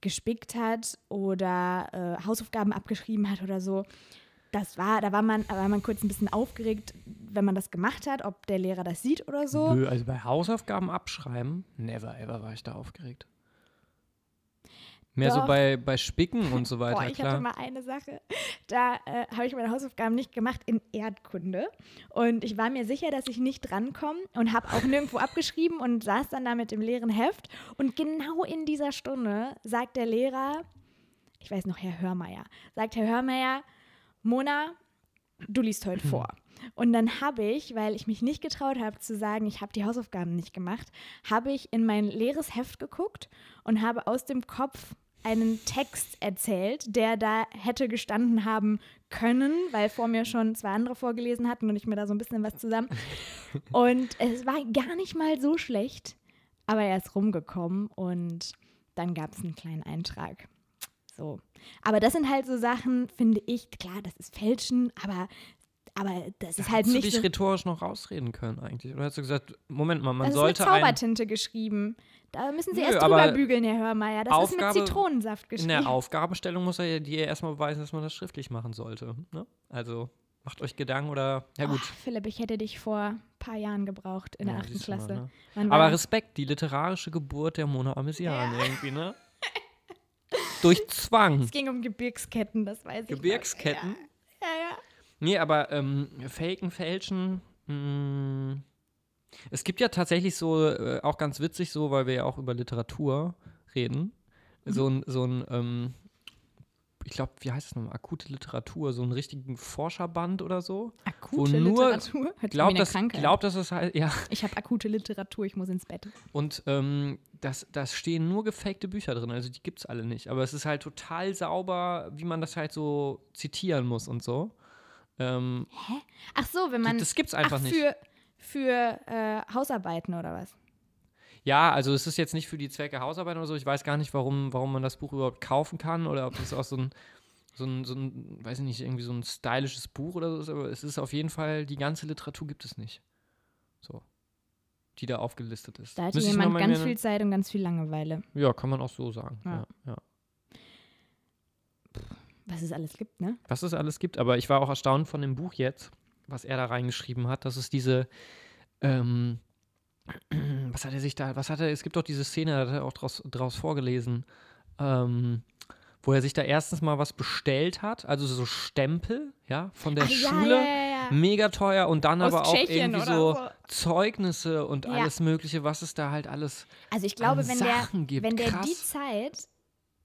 gespickt hat oder äh, Hausaufgaben abgeschrieben hat oder so, das war, da war man, war man kurz ein bisschen aufgeregt, wenn man das gemacht hat, ob der Lehrer das sieht oder so. Nö, also bei Hausaufgaben abschreiben, never ever war ich da aufgeregt. Mehr so Doch. bei, bei Spicken und so weiter, Boah, ich klar. hatte mal eine Sache, da äh, habe ich meine Hausaufgaben nicht gemacht in Erdkunde. Und ich war mir sicher, dass ich nicht drankomme und habe auch nirgendwo abgeschrieben und saß dann da mit dem leeren Heft. Und genau in dieser Stunde sagt der Lehrer, ich weiß noch, Herr Hörmeier, sagt Herr Hörmeier, Mona, du liest heute vor. Und dann habe ich, weil ich mich nicht getraut habe zu sagen, ich habe die Hausaufgaben nicht gemacht, habe ich in mein leeres Heft geguckt und habe aus dem Kopf einen Text erzählt, der da hätte gestanden haben können, weil vor mir schon zwei andere vorgelesen hatten und ich mir da so ein bisschen was zusammen. Und es war gar nicht mal so schlecht, aber er ist rumgekommen und dann gab es einen kleinen Eintrag. So. Aber das sind halt so Sachen, finde ich, klar, das ist Fälschen, aber, aber das ist halt Hättest du nicht dich so. rhetorisch noch rausreden können eigentlich? Oder hast du gesagt, Moment mal, man Das ist sollte mit ein, Zaubertinte geschrieben. Da müssen Sie Nö, erst drüber bügeln, Herr Hörmeier. Das ist Aufgabe- mit Zitronensaft in geschrieben. der Aufgabenstellung muss er ja dir erstmal beweisen, dass man das schriftlich machen sollte. Ne? Also macht euch Gedanken oder, ja gut. Oh, Philipp, ich hätte dich vor ein paar Jahren gebraucht in der Ja, achten siehst du mal, Klasse. ne? Aber Respekt, die literarische Geburt der Mona Amesian irgendwie, ne? Durch Zwang. es ging um Gebirgsketten, das weiß ich. noch. Gebirgsketten? Ja, ja. Nee, aber ähm, Faken, Fälschen. Mh, es gibt ja tatsächlich so, äh, auch ganz witzig so, weil wir ja auch über Literatur reden, Mhm. so ein, so ein ähm, ich glaube, wie heißt es nochmal, akute Literatur, so einen richtigen Forscherband oder so. Akute Literatur? Hört eine dass, Krankheit. glaub, dass es halt, ja. ich habe akute Literatur, ich muss ins Bett. Und ähm, das, das stehen nur gefakte Bücher drin, also die gibt es alle nicht. Aber es ist halt total sauber, wie man das halt so zitieren muss und so. Ähm, Ach so, wenn man. das gibt's einfach ach, nicht. Für, für äh, Hausarbeiten oder was? Ja, also es ist jetzt nicht für die Zwecke Hausarbeit oder so. Ich weiß gar nicht, warum, warum man das Buch überhaupt kaufen kann oder ob das auch so ein, so ein, so ein, weiß ich nicht, irgendwie so ein stylisches Buch oder so ist. Aber es ist auf jeden Fall, die ganze Literatur gibt es nicht. So. Die da aufgelistet ist. Da hatte Müsste jemand ganz viel Zeit und ganz viel Langeweile. Ja, kann man auch so sagen. Ja. Ja. Ja, Was es alles gibt, ne? Was es alles gibt. Aber ich war auch erstaunt von dem Buch jetzt, was er da reingeschrieben hat, dass es diese, ähm, was hat er sich da, was hat er, es gibt doch diese Szene, da hat er auch draus, draus vorgelesen, ähm, wo er sich da erstens mal was bestellt hat, also so Stempel, ja, von der Ach, Schule, ja, ja, ja. mega teuer und dann Aus aber auch Tschechien irgendwie so, so. Zeugnisse und alles mögliche, was es da halt alles Also ich glaube, wenn der, Sachen gibt. wenn der Krass. die Zeit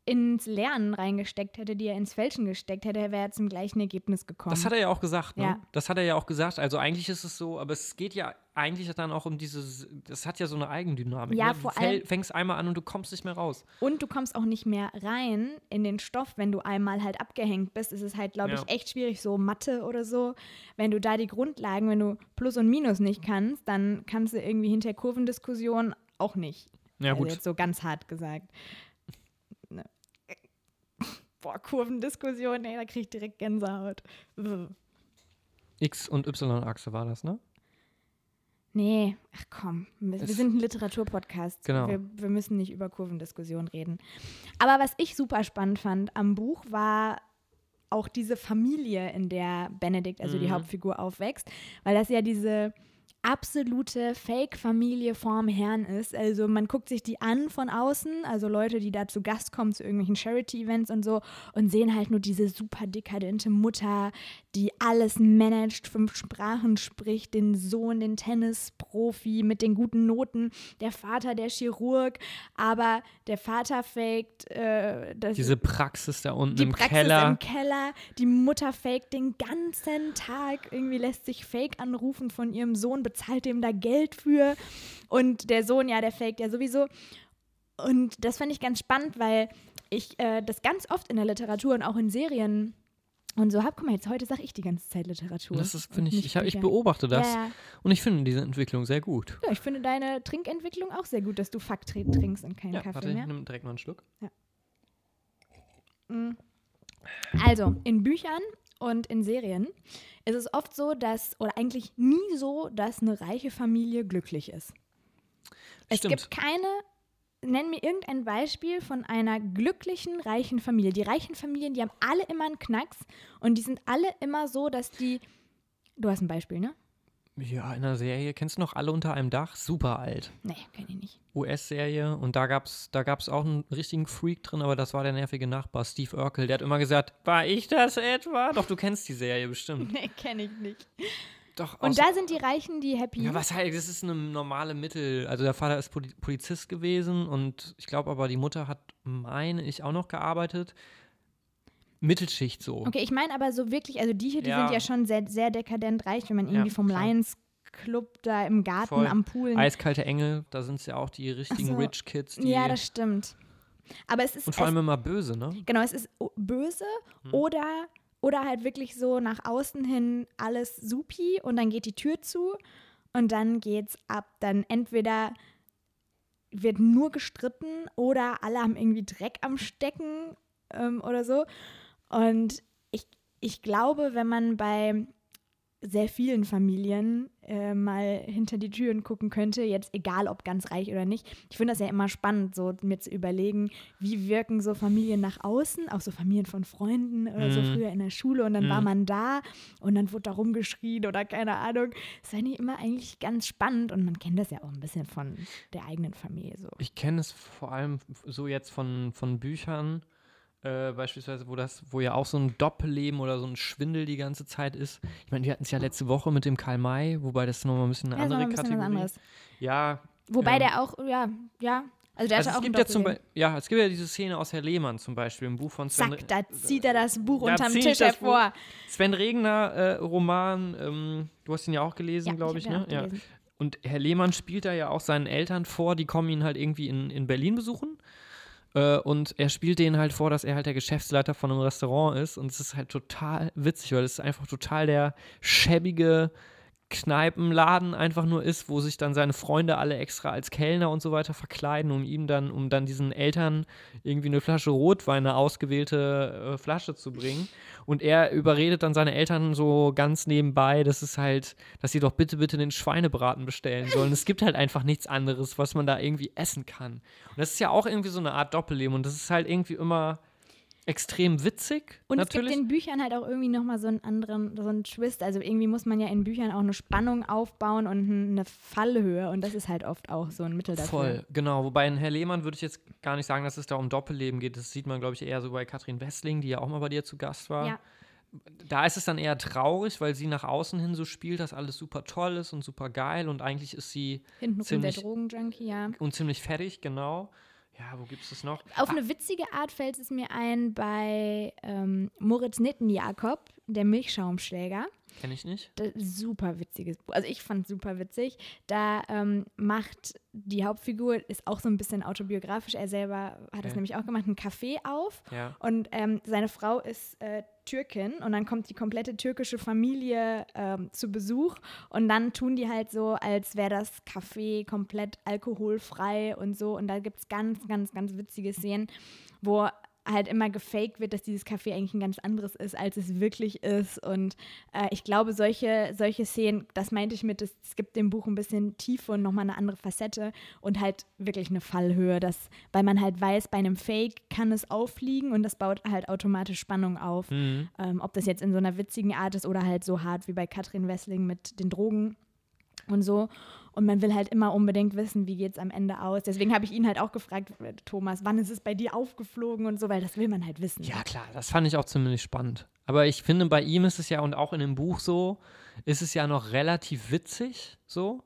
ins Lernen reingesteckt hätte, die er ins Fälschen gesteckt hätte, wäre er zum gleichen Ergebnis gekommen. Das hat er ja auch gesagt, ne? Ja. Das hat er ja auch gesagt. Also eigentlich ist es so, aber es geht ja eigentlich dann auch um dieses, das hat ja so eine Eigendynamik. Ja, ne? vor du allem- fängst einmal an und du kommst nicht mehr raus. Und du kommst auch nicht mehr rein in den Stoff, wenn du einmal halt abgehängt bist. Es ist halt, glaube ich, Ja. echt schwierig, so Mathe oder so. Wenn du da die Grundlagen, wenn du Plus und Minus nicht kannst, dann kannst du irgendwie hinter Kurvendiskussion auch nicht. Ja, also gut. jetzt so ganz hart gesagt. Boah, Kurvendiskussion, ey, da krieg ich direkt Gänsehaut. X- und Y-Achse war das, ne? Nee, ach komm, wir, wir sind ein Literaturpodcast. Genau. Wir, wir müssen nicht über Kurvendiskussion reden. Aber was ich super spannend fand am Buch war auch diese Familie, in der Benedikt, also die Mhm. Hauptfigur, aufwächst, weil das ja diese absolute Fake-Familie vorm Herrn ist. Also man guckt sich die an von außen, also Leute, die da zu Gast kommen zu irgendwelchen Charity-Events und so und sehen halt nur diese super dekadente Mutter, die alles managt, fünf Sprachen spricht, den Sohn, den Tennisprofi mit den guten Noten, der Vater, der Chirurg, aber der Vater faked äh, Diese Praxis da unten die im Praxis Keller. im Keller, die Mutter faked den ganzen Tag, irgendwie lässt sich Fake anrufen von ihrem Sohn, bezahlt dem da Geld für und der Sohn, ja, der faked ja sowieso. Und das fand ich ganz spannend, weil ich äh, das ganz oft in der Literatur und auch in Serien und so habe. Guck mal, jetzt heute sage ich die ganze Zeit Literatur. das ist, finde ich, ich, hab, ich beobachte das Ja, ja. und ich finde diese Entwicklung sehr gut. ja, ich finde deine Trinkentwicklung auch sehr gut, dass du Fakt trinkst und keinen Ja, Kaffee warte, ich mehr. nehme direkt mal einen Schluck. Also, in Büchern und in Serien ist es oft so, dass, oder eigentlich nie so, dass eine reiche Familie glücklich ist. Es Stimmt. gibt keine, nenn mir irgendein Beispiel von einer glücklichen, reichen Familie. Die reichen Familien, die haben alle immer einen Knacks und die sind alle immer so, dass die, du hast ein Beispiel, ne? Ja, in der Serie. Kennst du noch alle unter einem Dach? Super alt. Nee, kenn ich nicht. US-Serie und da gab's, da gab's auch einen richtigen Freak drin, aber das war der nervige Nachbar, Steve Urkel. Der hat immer gesagt, war ich das etwa? Doch, du kennst die Serie bestimmt. Nee, kenn ich nicht. Doch, Und da sind die Reichen, die happy. Ja, was halt, das ist eine normale Mittel. Also der Vater ist Poli Polizist gewesen und ich glaube aber, die Mutter hat, meine ich, auch noch gearbeitet. Mittelschicht so. Okay, ich meine aber so wirklich, also die hier, die Ja. sind ja schon sehr, sehr dekadent reich, wenn man irgendwie vom klar. Lions Club da im Garten Voll. am Pool. Eiskalte Engel, da sind es ja auch die richtigen so. Rich Kids. Die ja, das stimmt. Aber es ist und vor allem immer böse, ne? genau, es ist böse oder oder halt wirklich so nach außen hin alles supi und dann geht die Tür zu und dann geht's ab. Dann entweder wird nur gestritten oder alle haben irgendwie Dreck am Stecken ähm, oder so. Und ich, ich glaube, wenn man bei sehr vielen Familien äh, mal hinter die Türen gucken könnte, jetzt egal ob ganz reich oder nicht. Ich finde das ja immer spannend, so mir zu überlegen, wie wirken so Familien nach außen, auch so Familien von Freunden oder so Mhm. früher in der Schule und dann war Mhm. man da und dann wurde da rumgeschrien oder keine Ahnung. Das fand ich immer eigentlich ganz spannend und man kennt das ja auch ein bisschen von der eigenen Familie so. Ich kenne es vor allem so jetzt von, von Büchern, äh, beispielsweise, wo das, wo ja auch so ein Doppelleben oder so ein Schwindel die ganze Zeit ist. Ich meine, wir hatten es ja letzte Woche mit dem Karl May, wobei das nochmal ein bisschen eine Ja, andere ein bisschen Kategorie. anderes. Ja. Wobei ähm, der auch, ja, ja, also der also hatte es auch gibt ein ja zum. Beispiel, ja, es gibt ja diese Szene aus Herr Lehmann zum Beispiel im Buch von Sven, Zack, da zieht er das Buch Da unterm Tisch hervor. Sven Regner äh, Roman, ähm, du hast ihn ja auch gelesen, Ja, glaube ich ich, ne? Ja. Und Herr Lehmann spielt da ja auch seinen Eltern vor, die kommen ihn halt irgendwie in, in Berlin besuchen. Äh, und er spielt denen halt vor, dass er halt der Geschäftsleiter von einem Restaurant ist. Und es ist halt total witzig, weil es ist einfach total der schäbige Kneipenladen einfach nur ist, wo sich dann seine Freunde alle extra als Kellner und so weiter verkleiden, um ihm dann, um dann diesen Eltern irgendwie eine Flasche Rotwein, eine ausgewählte äh, Flasche zu bringen. Und er überredet dann seine Eltern so ganz nebenbei, dass es halt, dass sie doch bitte, bitte den Schweinebraten bestellen sollen. es gibt halt einfach nichts anderes, was man da irgendwie essen kann. Und das ist ja auch irgendwie so eine Art Doppelleben und das ist halt irgendwie immer extrem witzig. Und natürlich. es gibt in Büchern halt auch irgendwie nochmal so einen anderen, so einen Twist. Also irgendwie muss man ja in Büchern auch eine Spannung aufbauen und eine Fallhöhe. Und das ist halt oft auch so ein Mittel dafür. Voll, genau. Wobei in Herr Lehmann würde ich jetzt gar nicht sagen, dass es da um Doppelleben geht. Das sieht man, glaube ich, eher so bei Katrin Wessling, die ja auch mal bei dir zu Gast war. Ja. Da ist es dann eher traurig, weil sie nach außen hin so spielt, dass alles super toll ist und super geil und eigentlich ist sie Hinten rum der ziemlich- Drogenjunkie, ja. und ziemlich fertig, genau. Ja, wo gibt es das noch? Auf eine witzige Art fällt es mir ein bei ähm, Moritz Nittenjakob, der Milchschaumschläger. Kenne ich nicht. Das super witziges Buch. Also ich fand es super witzig. Da ähm, macht die Hauptfigur, ist auch so ein bisschen autobiografisch, er selber hat das Okay. nämlich auch gemacht, ein Café auf. Ja. Und ähm, seine Frau ist äh, Türkin und dann kommt die komplette türkische Familie ähm, zu Besuch und dann tun die halt so, als wäre das Café komplett alkoholfrei und so. Und da gibt es ganz, ganz, ganz witzige Szenen, wo halt immer gefaked wird, dass dieses Café eigentlich ein ganz anderes ist, als es wirklich ist. Und äh, ich glaube, solche, solche Szenen, das meinte ich mit, es, es gibt dem Buch ein bisschen Tiefe und nochmal eine andere Facette und halt wirklich eine Fallhöhe, dass, weil man halt weiß, bei einem Fake kann es auffliegen und das baut halt automatisch Spannung auf. Mhm. Ähm, ob das jetzt in so einer witzigen Art ist oder halt so hart wie bei Katrin Wessling mit den Drogen und so. Und man will halt immer unbedingt wissen, wie geht es am Ende aus. Deswegen habe ich ihn halt auch gefragt, Thomas, wann ist es bei dir aufgeflogen und so, weil das will man halt wissen. Ja, klar, das fand ich auch ziemlich spannend. Aber ich finde, bei ihm ist es ja, und auch in dem Buch so, ist es ja noch relativ witzig so.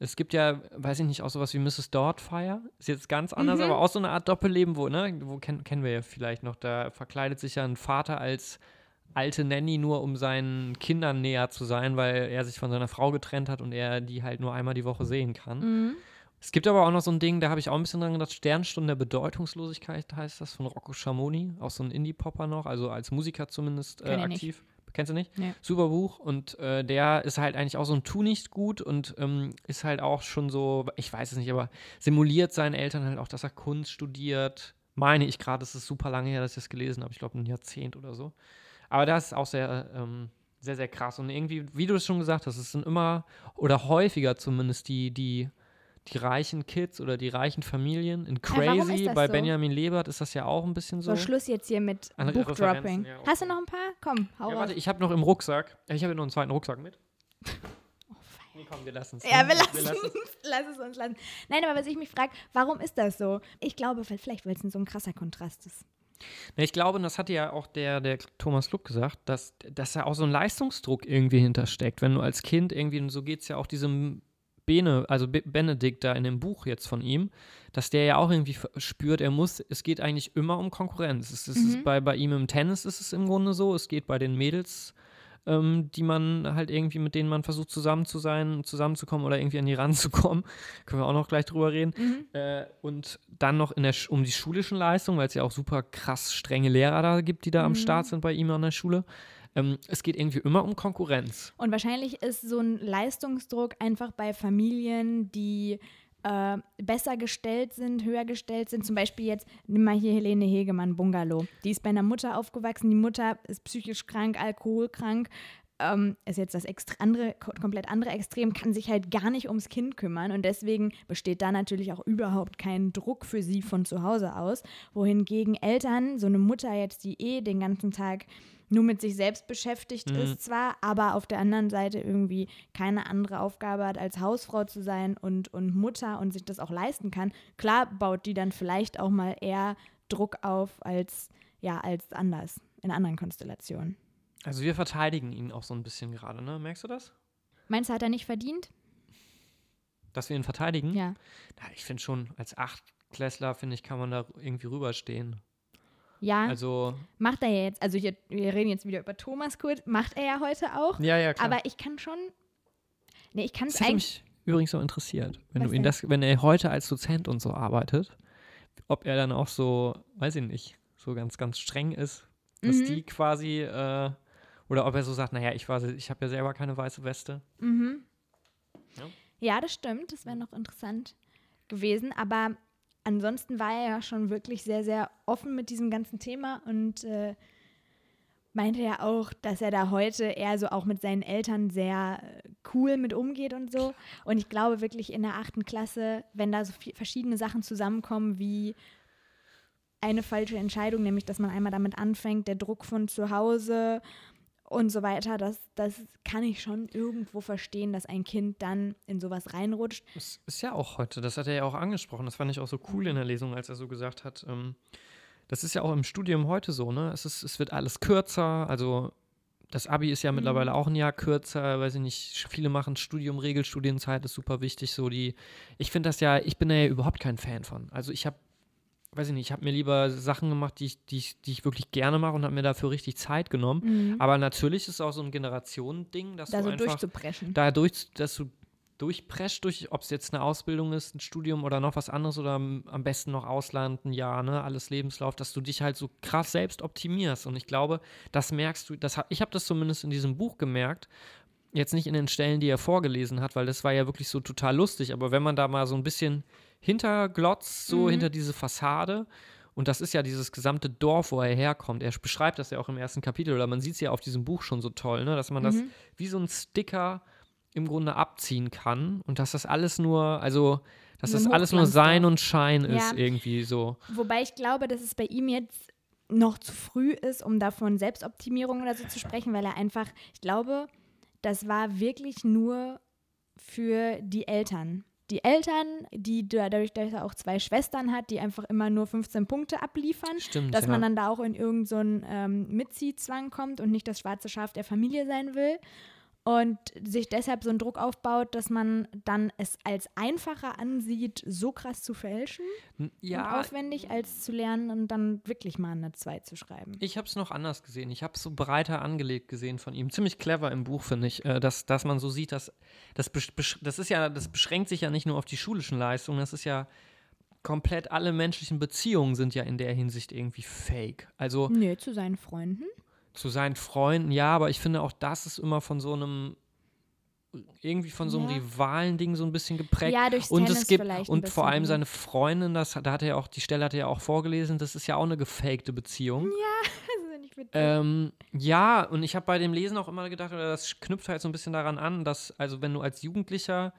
Es gibt ja, weiß ich nicht, auch sowas wie Mrs. Doubtfire. Ist jetzt ganz anders, Mhm. aber auch so eine Art Doppelleben, wo, ne, wo kennen, kennen wir ja vielleicht noch, da verkleidet sich ja ein Vater als alte Nanny nur, um seinen Kindern näher zu sein, weil er sich von seiner Frau getrennt hat und er die halt nur einmal die Woche sehen kann. Mhm. Es gibt aber auch noch so ein Ding, da habe ich auch ein bisschen dran gedacht, Sternstunde der Bedeutungslosigkeit heißt das, von Rocco Schamoni, auch so ein Indie-Popper noch, also als Musiker zumindest äh, ich nicht. aktiv. Kennst du nicht? Nee. Super Buch und äh, der ist halt eigentlich auch so ein Tu nicht gut und ähm, ist halt auch schon so, ich weiß es nicht, aber simuliert seinen Eltern halt auch, dass er Kunst studiert. Meine ich gerade, es ist super lange her, dass ich das gelesen habe, ich glaube ein Jahrzehnt oder so. Aber das ist auch sehr, ähm, sehr, sehr krass. Und irgendwie, wie du es schon gesagt hast, es sind immer oder häufiger zumindest die, die, die reichen Kids oder die reichen Familien. In ist Crazy, das bei so? Benjamin Lebert ist das ja auch ein bisschen so. So, Schluss jetzt hier mit Buchdropping. Ja, Hast du noch ein paar? Komm, hau Ja, warte, ich habe noch im Rucksack, ich habe noch einen zweiten Rucksack mit. komm, wir lassen es. Ja, wir lassen es. Lass es uns lassen. Nein, aber was ich mich frage, warum ist das so? Ich glaube, vielleicht, weil es so ein krasser Kontrast ist. Ich glaube, und das hatte ja auch der, der Thomas Kluck gesagt, dass, dass da auch so ein Leistungsdruck irgendwie hintersteckt. Wenn du als Kind irgendwie, und so geht es ja auch diesem Bene, also Be Benedikt da in dem Buch jetzt von ihm, dass der ja auch irgendwie spürt, er muss, es geht eigentlich immer um Konkurrenz. Es, es ist bei, bei ihm im Tennis ist es im Grunde so, es geht bei den Mädels, ähm, die man halt irgendwie, mit denen man versucht zusammen zu sein, zusammenzukommen oder irgendwie an die ranzukommen. Können wir auch noch gleich drüber reden. Äh, und dann noch in der, Sch- um die schulischen Leistungen, weil es ja auch super krass strenge Lehrer da gibt, die da am Start sind bei ihm an der Schule. Ähm, es geht irgendwie immer um Konkurrenz. Und wahrscheinlich ist so ein Leistungsdruck einfach bei Familien, die äh, besser gestellt sind, höher gestellt sind. Zum Beispiel jetzt, nimm mal hier Helene Hegemann, Bungalow. Die ist bei einer Mutter aufgewachsen. Die Mutter ist psychisch krank, alkoholkrank. Ähm, ist jetzt das andere, ko- komplett andere Extrem, kann sich halt gar nicht ums Kind kümmern und deswegen besteht da natürlich auch überhaupt kein Druck für sie von zu Hause aus. Wohingegen Eltern, so eine Mutter jetzt, die eh den ganzen Tag nur mit sich selbst beschäftigt ist zwar, aber auf der anderen Seite irgendwie keine andere Aufgabe hat, als Hausfrau zu sein und, und Mutter und sich das auch leisten kann. Klar baut die dann vielleicht auch mal eher Druck auf als, ja, als anders, in anderen Konstellationen. Also wir verteidigen ihn auch so ein bisschen gerade, ne? Merkst du das? Meinst du, hat er nicht verdient? Dass wir ihn verteidigen? Ja. Ja, ich finde schon, als Achtklässler, finde ich, kann man da irgendwie rüberstehen. Ja, Also, macht er ja jetzt, also hier, wir reden jetzt wieder über Thomas kurz, macht er ja heute auch. ja, ja, klar. Aber ich kann schon, nee, ich kann es eigentlich, mich übrigens so interessiert, wenn Was du ihn denn? das, wenn er heute als Dozent und so arbeitet, ob er dann auch so, weiß ich nicht, so ganz, ganz streng ist, dass Mhm. die quasi, äh, oder ob er so sagt, naja, ich, war, ich habe ja selber keine weiße Weste. Mhm. Ja. Ja, das stimmt. Das wäre noch interessant gewesen. Aber ansonsten war er ja schon wirklich sehr, sehr offen mit diesem ganzen Thema und äh, meinte ja auch, dass er da heute eher so auch mit seinen Eltern sehr äh, cool mit umgeht und so. Und ich glaube wirklich in der achten Klasse, wenn da so verschiedene Sachen zusammenkommen wie eine falsche Entscheidung, nämlich dass man einmal damit anfängt, der Druck von zu Hause und so weiter, das, das kann ich schon irgendwo verstehen, dass ein Kind dann in sowas reinrutscht. Das ist ja auch heute, das hat er ja auch angesprochen, das fand ich auch so cool in der Lesung, als er so gesagt hat, ähm, das ist ja auch im Studium heute so, ne? Es, ist, es wird alles kürzer, also das Abi ist ja mittlerweile auch ein Jahr kürzer, weiß ich nicht, viele machen Studium, Regelstudienzeit ist super wichtig, so die, ich finde das ja, ich bin da ja überhaupt kein Fan von. Also ich habe, weiß ich nicht, ich habe mir lieber Sachen gemacht, die ich, die ich, die ich wirklich gerne mache und habe mir dafür richtig Zeit genommen. Aber natürlich ist es auch so ein Generationending, dass da du so einfach durchzupreschen. da durch, dass du durchprescht, durch, ob es jetzt eine Ausbildung ist, ein Studium oder noch was anderes oder am am besten noch Ausland, ein Jahr, ne, alles Lebenslauf, dass du dich halt so krass selbst optimierst. Und ich glaube, das merkst du, das, ich habe das zumindest in diesem Buch gemerkt, jetzt nicht in den Stellen, die er vorgelesen hat, weil das war ja wirklich so total lustig, aber wenn man da mal so ein bisschen hinterglotzt, so hinter diese Fassade, und das ist ja dieses gesamte Dorf, wo er herkommt. Er beschreibt das ja auch im ersten Kapitel, oder man sieht es ja auf diesem Buch schon so toll, ne? dass man das wie so ein Sticker im Grunde abziehen kann und dass das alles nur, also, dass das alles nur. Sein und Schein ist, Ja. irgendwie so. Wobei ich glaube, dass es bei ihm jetzt noch zu früh ist, um davon Selbstoptimierung oder so zu sprechen, weil er einfach, ich glaube, das war wirklich nur für die Eltern. Die Eltern, die da- dadurch, dass er auch zwei Schwestern hat, die einfach immer nur 15 Punkte abliefern, Stimmt, dass ja. man dann da auch in irgendeinen so ähm, Mitziehzwang kommt und nicht das schwarze Schaf der Familie sein will. Und sich deshalb so einen Druck aufbaut, dass man dann es als einfacher ansieht, so krass zu fälschen und Ja, aufwendig, als zu lernen und dann wirklich mal eine 2 zu schreiben. Ich habe es noch anders gesehen. Ich habe es so breiter angelegt gesehen von ihm. Ziemlich clever im Buch, finde ich, äh, dass, dass man so sieht, dass das, das ist ja, das beschränkt sich ja nicht nur auf die schulischen Leistungen, das ist ja komplett alle menschlichen Beziehungen sind ja in der Hinsicht irgendwie fake. Also Nö, zu seinen Freunden. Zu seinen Freunden, ja, aber ich finde auch das ist immer von so einem irgendwie von so einem Ja. Rivalen-Ding so ein bisschen geprägt. Ja, durchs und Tennis es gibt und vor allem ne? seine Freundin, das da hat er ja auch die Stelle hat er ja auch vorgelesen, das ist ja auch eine gefakte Beziehung. Das ist nicht witzig. Ähm, ja, und ich habe bei dem Lesen auch immer gedacht, oder das knüpft halt so ein bisschen daran an, dass, also wenn du als Jugendlicher,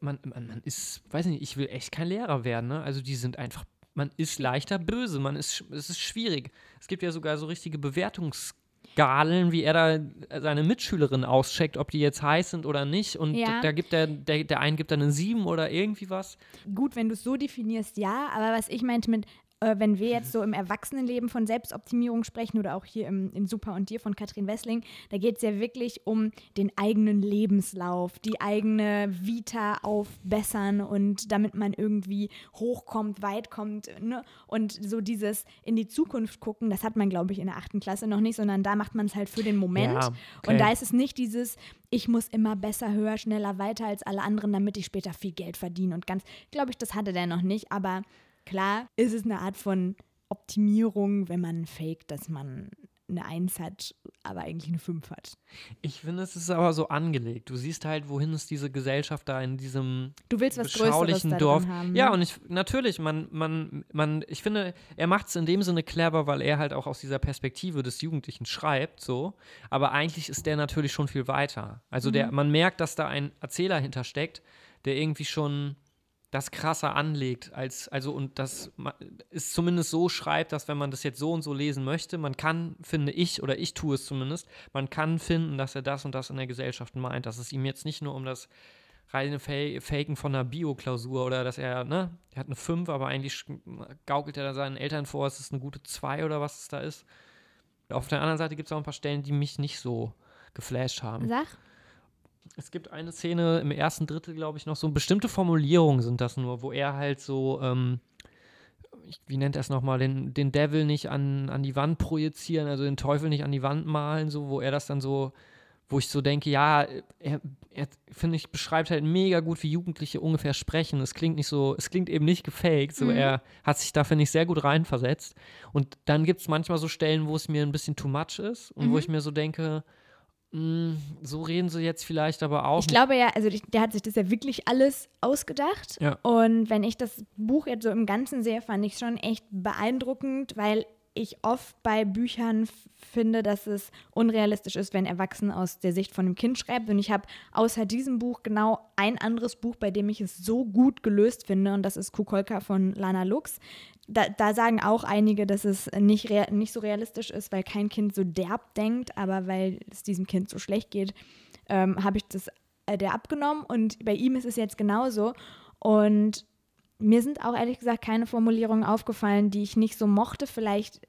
man, man, man ist, weiß nicht, ich will echt kein Lehrer werden, ne? Also die sind einfach, man ist leichter böse, man ist, es ist schwierig. Es gibt ja sogar so richtige Bewertungs- Galen, wie er da seine Mitschülerin auscheckt, ob die jetzt heiß sind oder nicht. Und Ja. da gibt der, der, der einen gibt dann eine 7 oder irgendwie was. Gut, wenn du es so definierst, ja. Aber was ich meinte mit, äh, wenn wir jetzt so im Erwachsenenleben von Selbstoptimierung sprechen oder auch hier im, in Super und Dir von Katrin Wessling, da geht es ja wirklich um den eigenen Lebenslauf, die eigene Vita aufbessern und damit man irgendwie hochkommt, weit kommt. Ne? Und so dieses in die Zukunft gucken, das hat man, glaube ich, in der achten Klasse noch nicht, sondern da macht man es halt für den Moment. Ja, okay. Und da ist es nicht dieses, ich muss immer besser, höher, schneller, weiter als alle anderen, damit ich später viel Geld verdiene. Und ganz, glaube ich, das hatte der noch nicht. Aber klar ist es eine Art von Optimierung, wenn man faked, dass man eine Eins hat, aber eigentlich eine Fünf hat. Ich finde, es ist aber so angelegt. Du siehst halt, wohin es diese Gesellschaft da in diesem Du willst was beschaulichen Dorf. haben. Ja, und ich natürlich, man, man, man, ich finde, er macht es in dem Sinne clever, weil er halt auch aus dieser Perspektive des Jugendlichen schreibt, so. Aber eigentlich ist der natürlich schon viel weiter. Also der, Mhm. man merkt, dass da ein Erzähler hintersteckt, der irgendwie schon das krasser anlegt, als, also und das ist zumindest so schreibt, dass wenn man das jetzt so und so lesen möchte, man kann, finde ich, oder ich tue es zumindest, man kann finden, dass er das und das in der Gesellschaft meint, dass es ihm jetzt nicht nur um das reine Fa Faken von einer Bio-Klausur oder dass er, ne, er hat eine 5, aber eigentlich gaukelt er da seinen Eltern vor, es ist eine gute 2 oder was es da ist. Auf der anderen Seite gibt es auch ein paar Stellen, die mich nicht so geflasht haben. Sag, Es gibt eine Szene im ersten Drittel, glaube ich, noch so bestimmte Formulierungen sind das nur, wo er halt so, ähm, ich, wie nennt er es nochmal, den, den Devil nicht an, an die Wand projizieren, also den Teufel nicht an die Wand malen, so, wo er das dann so, wo ich so denke, ja, er, er finde ich, beschreibt halt mega gut, wie Jugendliche ungefähr sprechen. Es klingt nicht so, es klingt eben nicht gefaked, so, er hat sich da, finde ich, sehr gut reinversetzt. Und dann gibt es manchmal so Stellen, wo es mir ein bisschen too much ist und wo ich mir so denke, so reden sie jetzt vielleicht aber auch. ich glaube ja, also der hat sich das ja wirklich alles ausgedacht. Ja. Und wenn ich das Buch jetzt so im Ganzen sehe, fand ich es schon echt beeindruckend, weil ich oft bei Büchern finde, dass es unrealistisch ist, wenn Erwachsene aus der Sicht von einem Kind schreibt. Und ich habe außer diesem Buch genau ein anderes Buch, bei dem ich es so gut gelöst finde. Und das ist Kukolka von Lana Lux. Da, da sagen auch einige, dass es nicht, nicht so realistisch ist, weil kein Kind so derb denkt, aber weil es diesem Kind so schlecht geht, ähm, habe ich das äh, der abgenommen. Und bei ihm ist es jetzt genauso. Und mir sind auch ehrlich gesagt keine Formulierungen aufgefallen, die ich nicht so mochte. Vielleicht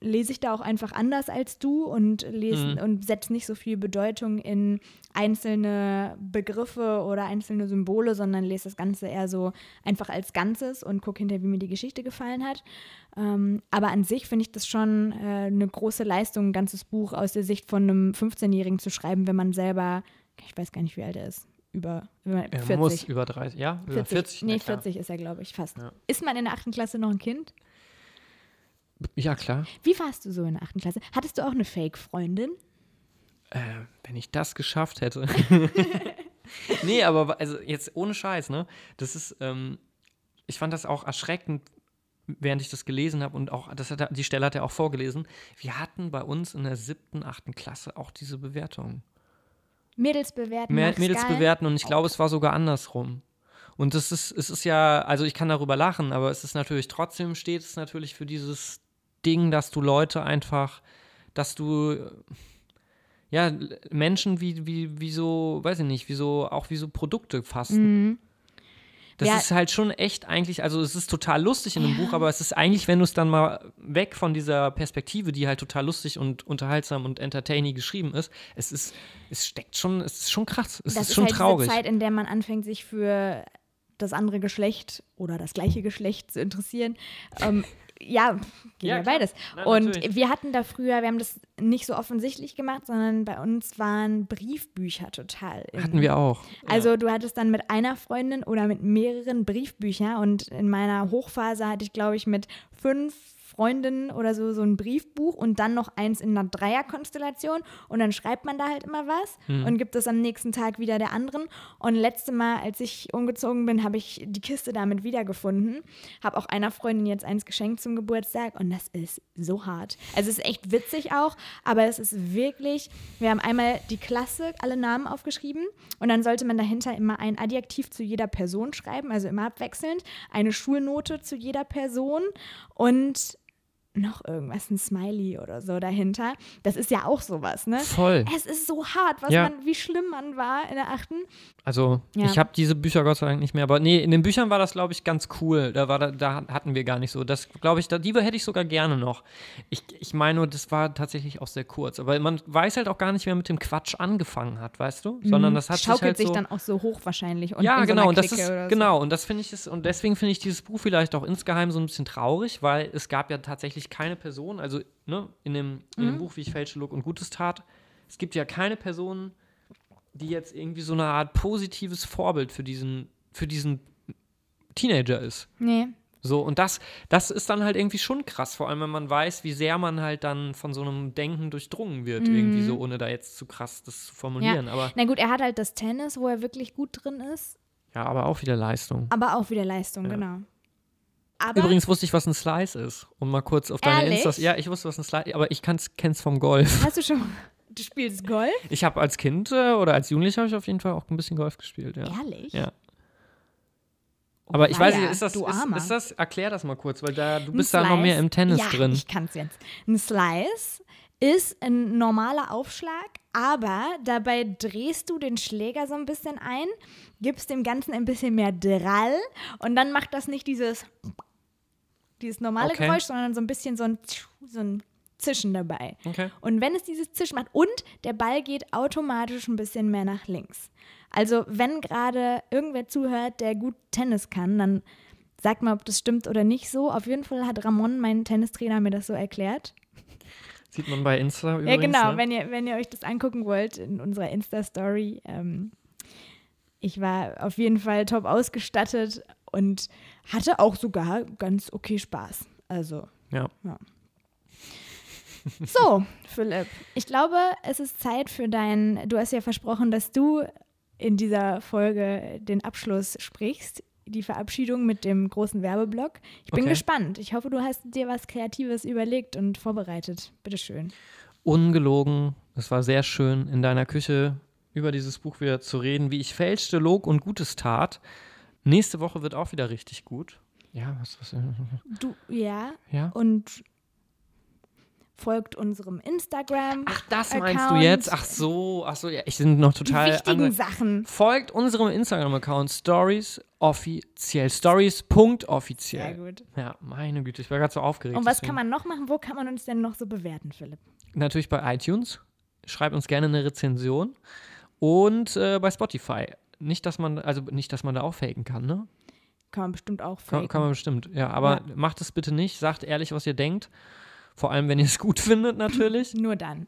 lese ich da auch einfach anders als du und lese Mhm. und setze nicht so viel Bedeutung in einzelne Begriffe oder einzelne Symbole, sondern lese das Ganze eher so einfach als Ganzes und gucke hinterher, wie mir die Geschichte gefallen hat. Ähm, aber an sich finde ich das schon äh, eine große Leistung, ein ganzes Buch aus der Sicht von einem 15-Jährigen zu schreiben, wenn man selber, ich weiß gar nicht, wie alt er ist, über, über er 40. muss über 30, ja, über 40. nee, na klar. 40 ist er, glaube ich, fast. Ja. Ist man in der achten Klasse noch ein Kind? Ja, klar. Wie warst du so in der achten Klasse? Hattest du auch eine Fake-Freundin? Äh, wenn ich das geschafft hätte. nee, aber also jetzt ohne Scheiß, ne? Das ist, ähm, ich fand das auch erschreckend, während ich das gelesen habe und auch, das hat die Stelle hat er auch vorgelesen. Wir hatten bei uns in der siebten, achten Klasse auch diese Bewertung. Mädels bewerten. Mehr, Mädels Skal? bewerten und ich glaube, es war sogar andersrum. Und das ist, es ist ja, also ich kann darüber lachen, aber es ist natürlich trotzdem steht es natürlich für dieses Ding, dass du Leute einfach, dass du ja Menschen wie, wie, wie so, weiß ich nicht, wie so, auch wie so Produkte fassen. Mhm. Das Ja. ist halt schon echt eigentlich, also es ist total lustig in dem Buch, aber es ist eigentlich, wenn du es dann mal weg von dieser Perspektive, die halt total lustig und unterhaltsam und entertaining geschrieben ist, es ist, es steckt schon, es ist schon krass, es das ist ist schon halt traurig. diese Zeit, in der man anfängt, sich für das andere Geschlecht oder das gleiche Geschlecht zu interessieren. Ähm, ja, geht Ja, ja, beides. Nein, und natürlich. wir hatten da früher, wir haben das nicht so offensichtlich gemacht, sondern bei uns waren Briefbücher total. in- Hatten wir auch. Also du hattest dann mit einer Freundin oder mit mehreren Briefbücher und in meiner Hochphase hatte ich, glaube ich, mit fünf Freundinnen oder so so ein Briefbuch und dann noch eins in einer Dreierkonstellation und dann schreibt man da halt immer was und gibt es am nächsten Tag wieder der anderen. Und letzte Mal, als ich umgezogen bin, habe ich die Kiste damit wiedergefunden, habe auch einer Freundin jetzt eins geschenkt zum Geburtstag und das ist so hart. Also es ist echt witzig auch, aber es ist wirklich, wir haben einmal die Klasse, alle Namen aufgeschrieben und dann sollte man dahinter immer ein Adjektiv zu jeder Person schreiben, also immer abwechselnd, eine Schulnote zu jeder Person und noch irgendwas, ein Smiley oder so dahinter. Das ist ja auch sowas, ne? Voll. Es ist so hart, was Ja. man, wie schlimm man war in der achten. Also, Ja. ich habe diese Bücher Gott sei Dank nicht mehr. Aber nee, in den Büchern war das, glaube ich, ganz cool. Da, war da, da hatten wir gar nicht so. Das, glaube ich, da, die hätte ich sogar gerne noch. Ich, ich meine nur, das war tatsächlich auch sehr kurz. Aber man weiß halt auch gar nicht, wer mit dem Quatsch angefangen hat, weißt du? Sondern das hat sich Schaukelt halt sich so dann auch so hoch wahrscheinlich. Und ja, so genau, einer und das ist so. genau und das finde ich ist und deswegen finde ich dieses Buch vielleicht auch insgeheim so ein bisschen traurig, weil es gab ja tatsächlich keine Person, also ne, in dem, in Mhm. dem Buch wie ich fälsche Look und Gutes tat, es gibt ja keine Person, die jetzt irgendwie so eine Art positives Vorbild für diesen für diesen Teenager ist. Nee. So, und das, das ist dann halt irgendwie schon krass, vor allem wenn man weiß, wie sehr man halt dann von so einem Denken durchdrungen wird, irgendwie so, ohne da jetzt zu krass das zu formulieren. Mhm. Ja. Aber Na gut, er hat halt das Tennis, wo er wirklich gut drin ist, ja, aber auch wieder Leistung. aber auch wieder Leistung, genau. Aber Übrigens wusste ich, was ein Slice ist. Um mal kurz auf deine Ehrlich? Instas. Ja, ich wusste, was ein Slice ist, aber ich kann's, kenn's vom Golf. hast du schon, du spielst Golf? Ich habe als Kind äh, oder als Jugendlicher habe ich auf jeden Fall auch ein bisschen Golf gespielt, ja. Ehrlich? Ja. Aber ich weiß nicht, ist das, du ist, ist das, erklär das mal kurz, weil da, du Ein bist da noch mehr im Tennis ja, drin. ich kann's jetzt. Ein Slice ist ein normaler Aufschlag, aber dabei drehst du den Schläger so ein bisschen ein, gibst dem Ganzen ein bisschen mehr Drall und dann macht das nicht dieses, dieses normale Okay. Geräusch, sondern so ein bisschen so ein, so ein Zischen dabei. Okay. Und wenn es dieses Zischen macht und der Ball geht automatisch ein bisschen mehr nach links. Also wenn gerade irgendwer zuhört, der gut Tennis kann, dann sagt mal, ob das stimmt oder nicht so. Auf jeden Fall hat Ramon, mein Tennistrainer, mir das so erklärt. Sieht man bei Insta übrigens. ja, genau, ne? wenn, ihr, wenn ihr euch das angucken wollt in unserer Insta-Story. Ähm, ich war auf jeden Fall top ausgestattet und hatte auch sogar ganz okay Spaß. Also Ja. So, Philipp, ich glaube, es ist Zeit für dein, du hast ja versprochen, dass du in dieser Folge den Abschluss sprichst, die Verabschiedung mit dem großen Werbeblock. Ich bin Okay. gespannt. Ich hoffe, du hast dir was Kreatives überlegt und vorbereitet. Bitteschön. Ungelogen. Es war sehr schön, in deiner Küche über dieses Buch wieder zu reden, wie ich fälschte, log und Gutes tat. Nächste Woche wird auch wieder richtig gut. Ja, was, was, Du, ja, ja. und folgt unserem Instagram. Ach, das meinst du Account. jetzt? Ach so, ach so, ja, ich bin noch die total wichtigen andere- Sachen. Folgt unserem Instagram-Account Stories offiziell. Stories.offiziell. Sehr gut. Ja, meine Güte, ich war gerade so aufgeregt. Und was deswegen. kann man noch machen? Wo kann man uns denn noch so bewerten, Philipp? Natürlich bei iTunes. Schreibt uns gerne eine Rezension. Und äh, bei Spotify. Nicht, dass man, also nicht, dass man da auch faken kann, ne? Kann man bestimmt auch Kann, faken. kann man bestimmt, ja. Aber Ja. macht es bitte nicht. Sagt ehrlich, was ihr denkt. Vor allem, wenn ihr es gut findet, natürlich. Nur dann.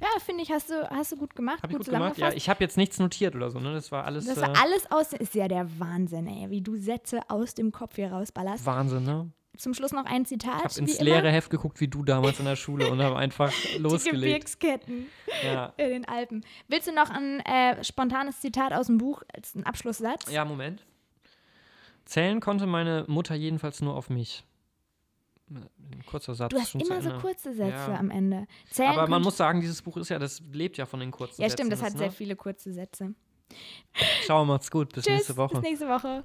Ja, finde ich, hast du, hast du gut gemacht, Hab ich gut, gut gemacht? Ja, ich habe jetzt nichts notiert oder so, ne? Das war alles das äh, war alles aus, ist ja der Wahnsinn, ey, wie du Sätze aus dem Kopf hier rausballerst. Wahnsinn, ne? Zum Schluss noch ein Zitat. Ich habe ins immer. leere Heft geguckt, wie du damals in der Schule und habe einfach Die losgelegt. Gebirgsketten Ja. in den Alpen. Willst du noch ein äh, spontanes Zitat aus dem Buch als einen Abschlusssatz? ja, Moment. Zählen konnte meine Mutter jedenfalls nur auf mich. Ein kurzer Satz. Du hast immer so kurze Sätze Ja. am Ende. Zählen Aber man muss sagen, dieses Buch ist ja, das lebt ja von den kurzen Ja, Sätzen. stimmt, das hat ist, sehr ne? viele kurze Sätze. Ciao, macht's gut. Bis Tschüss, nächste Woche. bis nächste Woche.